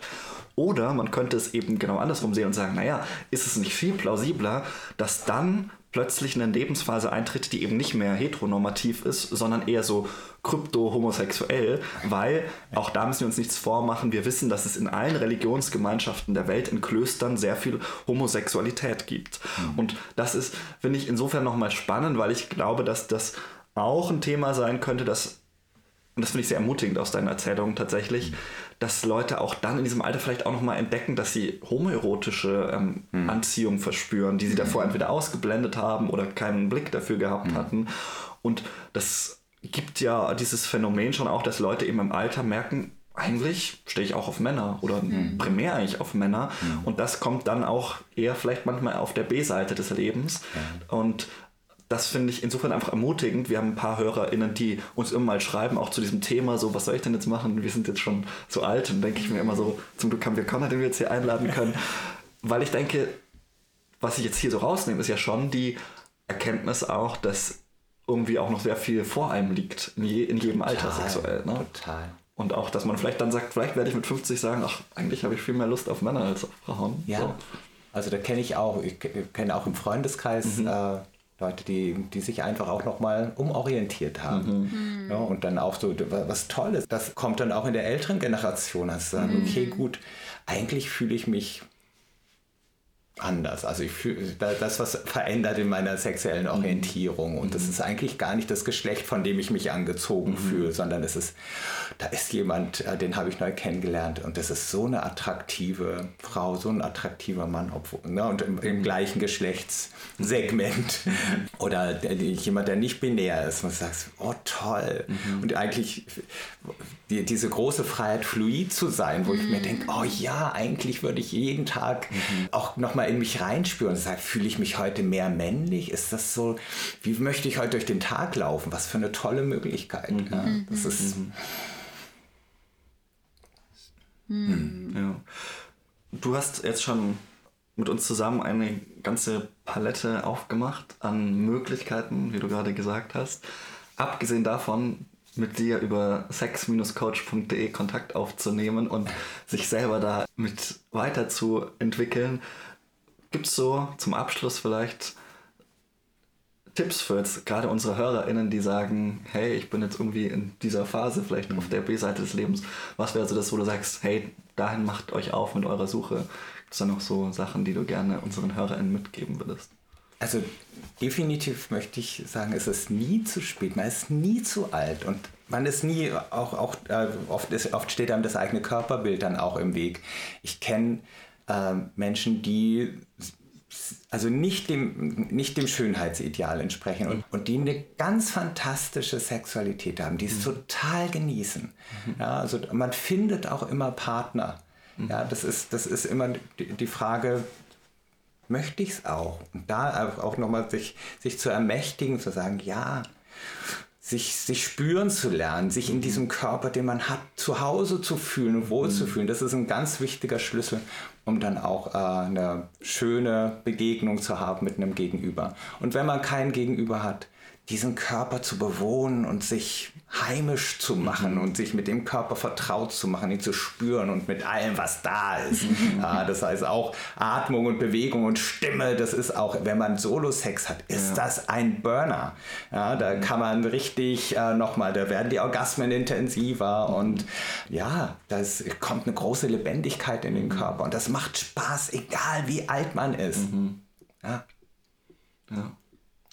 Oder man könnte es eben genau andersrum sehen und sagen, naja, ist es nicht viel plausibler, dass dann plötzlich eine Lebensphase eintritt, die eben nicht mehr heteronormativ ist, sondern eher so krypto-homosexuell, weil auch da müssen wir uns nichts vormachen. Wir wissen, dass es in allen Religionsgemeinschaften der Welt, in Klöstern, sehr viel Homosexualität gibt. Mhm. Und das ist, finde ich, insofern nochmal spannend, weil ich glaube, dass das auch ein Thema sein könnte, das und das finde ich sehr ermutigend aus deinen Erzählungen tatsächlich, dass Leute auch dann in diesem Alter vielleicht auch nochmal entdecken, dass sie homoerotische ähm, mhm. Anziehung verspüren, die sie davor entweder ausgeblendet haben oder keinen Blick dafür gehabt mhm. hatten. Und das gibt ja dieses Phänomen schon auch, dass Leute eben im Alter merken, eigentlich stehe ich auch auf Männer oder mhm. primär eigentlich auf Männer. Mhm. Und das kommt dann auch eher vielleicht manchmal auf der B-Seite des Lebens. Ja. Und das finde ich insofern einfach ermutigend. Wir haben ein paar HörerInnen, die uns immer mal schreiben, auch zu diesem Thema, so, was soll ich denn jetzt machen? Wir sind jetzt schon zu alt. Und denke ich mir immer so, zum Glück haben wir Connor, den wir jetzt hier einladen können. <laughs> Weil ich denke, was ich jetzt hier so rausnehme, ist ja schon die Erkenntnis auch, dass irgendwie auch noch sehr viel vor einem liegt, in, je, in jedem total, Alter sexuell. Ne? Total. Und auch, dass man vielleicht dann sagt, vielleicht werde ich mit 50 sagen, ach, eigentlich habe ich viel mehr Lust auf Männer als auf Frauen. Ja. So. Also da kenne ich auch, ich kenne auch im Freundeskreis mhm. äh, Leute, die, die sich einfach auch nochmal umorientiert haben. Mhm. Ja, und dann auch so was Tolles. Das kommt dann auch in der älteren Generation, dass sagen, mhm. okay, gut, eigentlich fühle ich mich anders. Also ich fühle das, was verändert in meiner sexuellen mhm. Orientierung. Und das mhm. ist eigentlich gar nicht das Geschlecht, von dem ich mich angezogen mhm. fühle, sondern es ist, da ist jemand, äh, den habe ich neu kennengelernt und das ist so eine attraktive Frau, so ein attraktiver Mann, obwohl, ne, und im, im gleichen Geschlechtssegment. Mhm. <laughs> Oder der, jemand, der nicht binär ist. Man sagt, oh toll. Mhm. Und eigentlich die, diese große Freiheit, fluid zu sein, wo ich mir denke, oh ja, eigentlich würde ich jeden Tag auch nochmal in mich reinspüren und sagen, fühle ich mich heute mehr männlich? Ist das so, wie möchte ich heute durch den Tag laufen? Was für eine tolle Möglichkeit. Mhm. Ja, das ist. Mhm. Ja. Du hast jetzt schon mit uns zusammen eine ganze Palette aufgemacht an Möglichkeiten, wie du gerade gesagt hast. Abgesehen davon, mit dir über sex-coach.de Kontakt aufzunehmen und sich selber da mit weiterzuentwickeln. Gibt es so zum Abschluss vielleicht Tipps für jetzt gerade unsere HörerInnen, die sagen, hey, ich bin jetzt irgendwie in dieser Phase, vielleicht mhm. auf der B-Seite des Lebens. Was wäre so das, wo du sagst, hey, dahin macht euch auf mit eurer Suche? Gibt es da noch so Sachen, die du gerne unseren HörerInnen mitgeben würdest? Also definitiv möchte ich sagen, es ist nie zu spät, man ist nie zu alt und man ist nie, auch, auch äh, oft, ist, oft steht einem das eigene Körperbild dann auch im Weg. Ich kenne äh, Menschen, die also nicht dem, nicht dem Schönheitsideal entsprechen und, und die eine ganz fantastische Sexualität haben, die es mhm. total genießen. Mhm. Ja, also man findet auch immer Partner. Mhm. Ja, das ist, das ist immer die, die Frage, möchte ich es auch? Und da auch nochmal sich, sich zu ermächtigen, zu sagen, ja, sich, sich spüren zu lernen, sich in mhm. diesem Körper, den man hat, zu Hause zu fühlen und wohlzufühlen. Mhm. Das ist ein ganz wichtiger Schlüssel, um dann auch äh, eine schöne Begegnung zu haben mit einem Gegenüber. Und wenn man keinen Gegenüber hat, diesen Körper zu bewohnen und sich heimisch zu machen und sich mit dem Körper vertraut zu machen, ihn zu spüren und mit allem, was da ist. Ja, das heißt auch Atmung und Bewegung und Stimme, das ist auch, wenn man Solo-Sex hat, ist ja. das ein Burner. Ja, da kann man richtig äh, nochmal, da werden die Orgasmen intensiver und ja, da kommt eine große Lebendigkeit in den mhm. Körper und das macht Spaß, egal wie alt man ist. Mhm. Ja. ja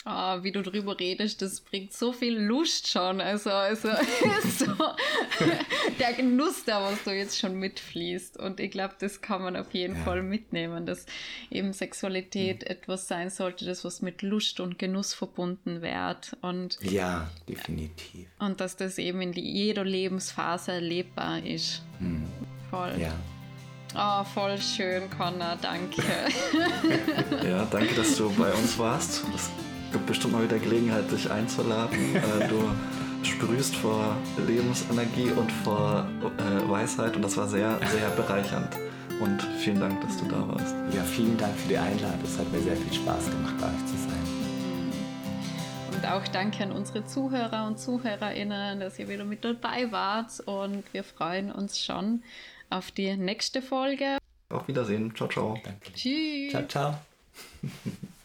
oh, wie du drüber redest, das bringt so viel Lust schon. Also, also <laughs> so, <laughs> der Genuss da, was du jetzt schon mitfließt. Und ich glaube, das kann man auf jeden ja. Fall mitnehmen, dass eben Sexualität mhm. etwas sein sollte, das was mit Lust und Genuss verbunden wird. Und, ja, definitiv. Und dass das eben in jeder Lebensphase erlebbar ist. Mhm. Voll. Ja. Oh, voll schön, Connor, danke. <laughs> ja, danke, dass du bei uns warst. Das gibt bestimmt mal wieder Gelegenheit, dich einzuladen. <laughs> Äh, du sprühst vor Lebensenergie und vor äh, Weisheit und das war sehr, sehr bereichernd. Und vielen Dank, dass du da warst. Ja, vielen Dank für die Einladung. Es hat mir sehr viel Spaß gemacht, bei euch zu sein. Und auch danke an unsere Zuhörer und Zuhörerinnen, dass ihr wieder mit dabei wart. Und wir freuen uns schon auf die nächste Folge. Auf Wiedersehen. Ciao, ciao. Danke. Tschüss. Ciao, ciao. <laughs>